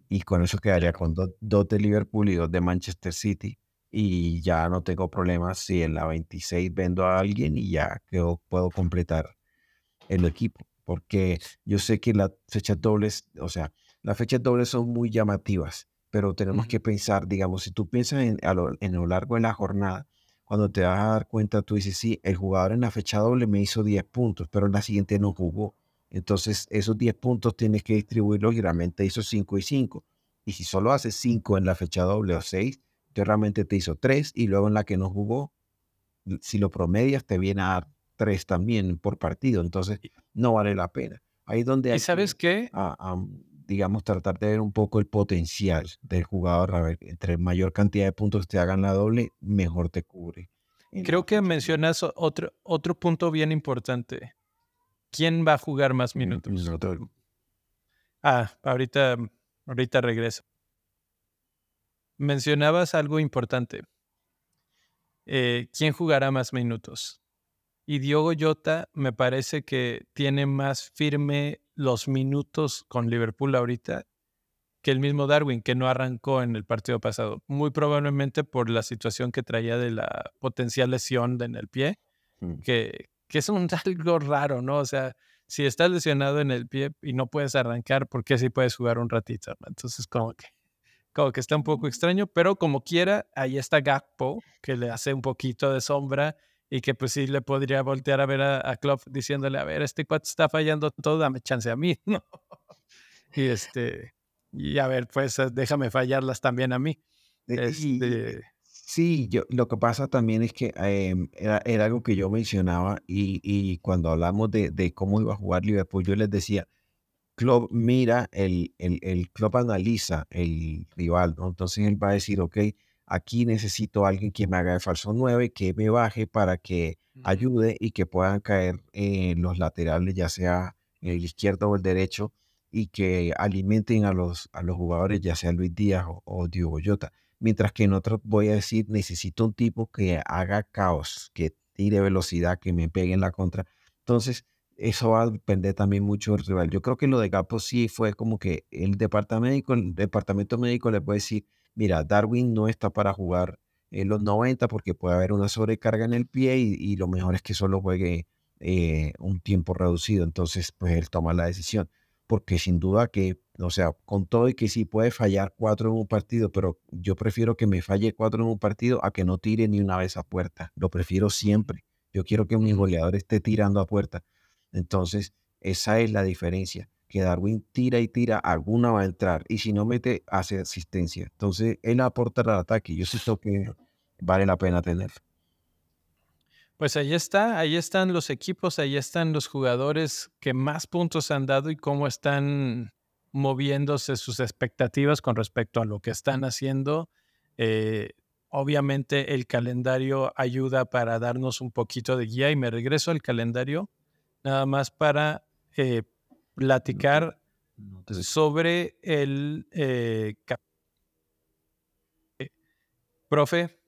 B: Y con eso quedaría con dos de Liverpool y dos de Manchester City y ya no tengo problemas si en la 26 vendo a alguien y ya puedo completar el equipo. Porque yo sé que las fechas dobles, o sea, las fechas dobles son muy llamativas, pero tenemos que pensar, digamos, si tú piensas en a, lo, en lo largo de la jornada, cuando te vas a dar cuenta, tú dices, sí, el jugador en la fecha doble me hizo 10 puntos, pero en la siguiente no jugó. Entonces, esos 10 puntos tienes que distribuirlos y realmente hizo 5 y 5. Y si solo haces 5 en la fecha doble o 6, realmente te hizo tres y luego en la que no jugó, si lo promedias, te viene a dar tres también por partido. Entonces, no vale la pena. Ahí donde
A: hay sabes qué?
B: Digamos, tratar de ver un poco el potencial del jugador. A ver, entre mayor cantidad de puntos te hagan la doble, mejor te cubre.
A: Creo que mencionas otro, otro punto bien importante. ¿Quién va a jugar más minutos? Ah, ahorita, ahorita regreso mencionabas algo importante. Eh, ¿Quién jugará más minutos? Y Diogo Jota me parece que tiene más firme los minutos con Liverpool ahorita que el mismo Darwin, que no arrancó en el partido pasado. Muy probablemente por la situación que traía de la potencial lesión en el pie, mm. que, que es un algo raro, ¿no? O sea, si estás lesionado en el pie y no puedes arrancar, ¿por qué sí puedes jugar un ratito? Entonces, como que como que está un poco extraño, pero como quiera, ahí está Gakpo, que le hace un poquito de sombra y que pues sí le podría voltear a ver a, a Klopp diciéndole, a ver, este cuate está fallando todo, dame chance a mí, ¿no? y este, y a ver, pues eh, déjame fallarlas también a mí.
B: Este sí, yo, lo que pasa también es que em, era, era, algo que yo mencionaba y, y cuando hablamos de, de, cómo iba a jugar Liverpool, yo les decía, club mira, el, el, club analiza el rival, ¿no? Entonces él va a decir, ok, aquí necesito a alguien que me haga de falso 9, que me baje para que ayude y que puedan caer en los laterales, ya sea el izquierdo o el derecho, y que alimenten a los, a los jugadores, ya sea Luis Díaz o, o Diogo Jota. Mientras que en otro voy a decir, necesito un tipo que haga caos, que tire velocidad, que me pegue en la contra. Entonces, eso va a depender también mucho del rival. Yo creo que lo de Gapo sí fue como que el departamento médico, el departamento médico le puede decir, mira, Darwin no está para jugar en los 90 porque puede haber una sobrecarga en el pie y, lo mejor es que solo juegue eh, un tiempo reducido. Entonces, pues él toma la decisión. Porque sin duda que, o sea, con todo y que sí puede fallar cuatro en un partido, pero yo prefiero que me falle cuatro en un partido a que no tire ni una vez a puerta. Lo prefiero siempre. Yo quiero que mi goleador esté tirando a puerta. Entonces, esa es la diferencia, que Darwin tira y tira, alguna va a entrar, y si no mete, hace asistencia. Entonces, él aporta al ataque, yo siento que vale la pena tener.
A: Pues ahí está, ahí están los equipos, ahí están los jugadores que más puntos han dado y cómo están moviéndose sus expectativas con respecto a lo que están haciendo. Eh, obviamente el calendario ayuda para darnos un poquito de guía y me regreso al calendario nada más para eh, platicar sobre el... Eh, eh, profe,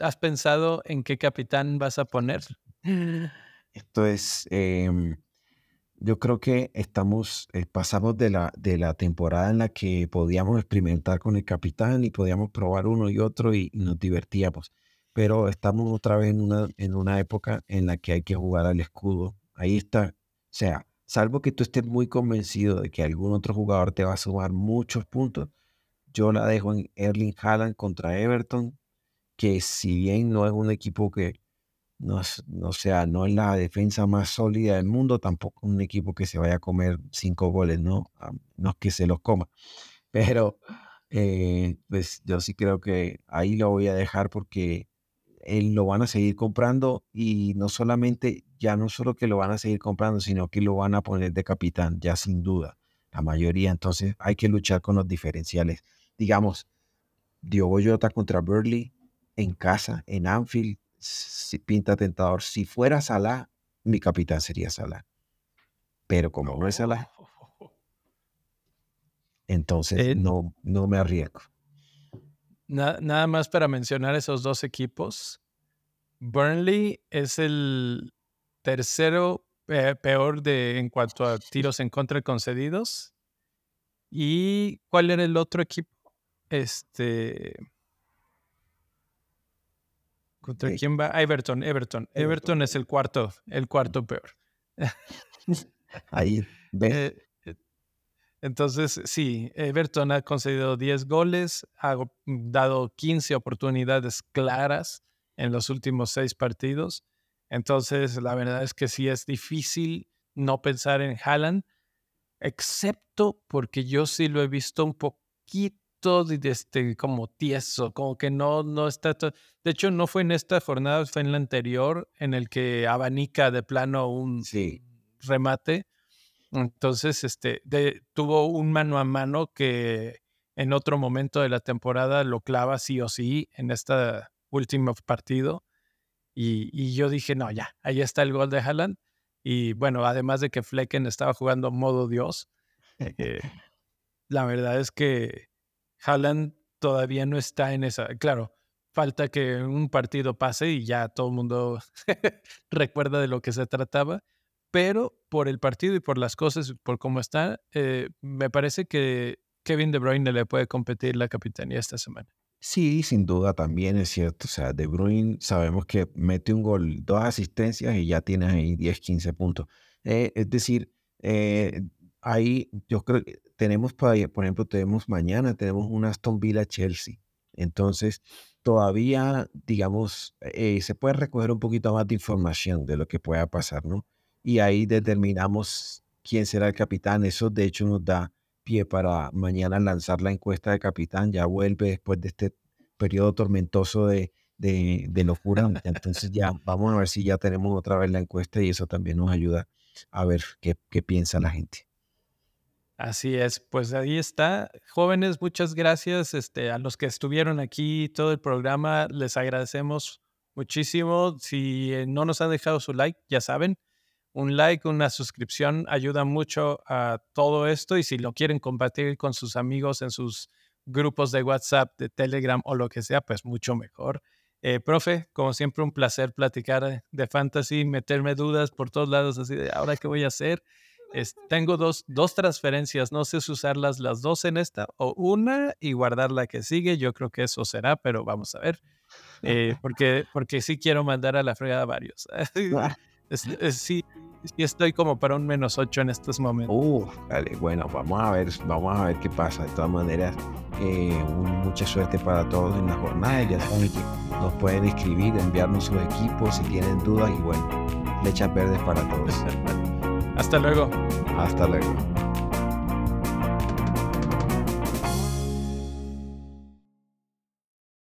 A: ¿has pensado en qué capitán vas a poner?
B: Esto es, em, yo creo que estamos, eh, pasamos de la, de la temporada en la que podíamos experimentar con el capitán y podíamos probar uno y otro y, nos divertíamos. Pero estamos otra vez en una, en una época en la que hay que jugar al escudo. Ahí está. O sea, salvo que tú estés muy convencido de que algún otro jugador te va a sumar muchos puntos, yo la dejo en Erling Haaland contra Everton, que si bien no es un equipo que no, sea, no es la defensa más sólida del mundo, tampoco un equipo que se vaya a comer cinco goles, ¿no? No es que se los coma. Pero eh, pues yo sí creo que ahí lo voy a dejar porque él lo van a seguir comprando y no solamente, ya no solo que lo van a seguir comprando, sino que lo van a poner de capitán, ya sin duda, la mayoría. Entonces hay que luchar con los diferenciales. Digamos, Diogo Jota contra Burley en casa, en Anfield, si pinta tentador. Si fuera Salah, mi capitán sería Salah. Pero como no, es Salah, entonces eh, no, no me arriesgo.
A: nada más para mencionar esos dos equipos. Burnley es el tercero peor de, en cuanto a tiros en contra concedidos. ¿Y cuál era el otro equipo? Este. ¿Contra quién va? Everton, Everton, Everton. es el cuarto, el cuarto peor.
B: Ahí, ve.
A: Eh, entonces, sí, Everton ha concedido 10 goles, ha dado 15 oportunidades claras en los últimos seis partidos. Entonces, la verdad es que sí es difícil no pensar en Haaland, excepto porque yo sí lo he visto un poquito este, como tieso, como que no, no está. De hecho, no fue en esta jornada, fue en la anterior, en el que abanica de plano un remate. Entonces, este, tuvo un mano a mano que en otro momento de la temporada lo clava sí o sí en este último partido. Y, y yo dije, no, ya, ahí está el gol de Haaland. Y bueno, además de que Flecken estaba jugando modo Dios, eh, la verdad es que Haaland todavía no está en esa. Claro, falta que un partido pase y ya todo el mundo recuerda de lo que se trataba. Pero por el partido y por las cosas, por cómo está, eh, me parece que Kevin De Bruyne le puede competir la capitanía esta semana.
B: Sí, sin duda también es cierto. O sea, De Bruyne sabemos que mete un gol, dos asistencias y ya tienes ahí 10, 15 puntos. Eh, es decir, eh, ahí yo creo que tenemos, por ejemplo, tenemos mañana, tenemos un Aston Villa Chelsea. Entonces, todavía, digamos, eh, se puede recoger un poquito más de información de lo que pueda pasar, ¿no? Y ahí determinamos quién será el capitán. Eso, de hecho, nos da pie para mañana lanzar la encuesta de capitán. Ya vuelve después de este periodo tormentoso de, de, locura. Entonces, ya vamos a ver si ya tenemos otra vez la encuesta y eso también nos ayuda a ver qué, qué piensa la gente.
A: Así es, pues ahí está. Jóvenes, muchas gracias este, a los que estuvieron aquí todo el programa. Les agradecemos muchísimo. Si eh, no nos han dejado su like, ya saben, un like, una suscripción ayuda mucho a todo esto y si lo quieren compartir con sus amigos en sus grupos de WhatsApp, de Telegram o lo que sea, pues mucho mejor. Eh, profe, como siempre, un placer platicar de fantasy, meterme dudas por todos lados, así de ahora qué voy a hacer tengo dos, dos transferencias, no sé si usarlas las dos en esta o una y guardar la que sigue. Yo creo que eso será, pero vamos a ver. Eh, porque, porque sí quiero mandar a la fregada varios. Sí, sí, estoy como para un menos ocho en estos momentos.
B: Uh, vale, bueno, vamos a ver, vamos a ver qué pasa. De todas maneras, eh, mucha suerte para todos en la jornada. Ya saben que nos pueden escribir, enviarnos sus equipos si tienen dudas y bueno, lechas verdes para todos.
A: Hasta luego.
B: Hasta luego.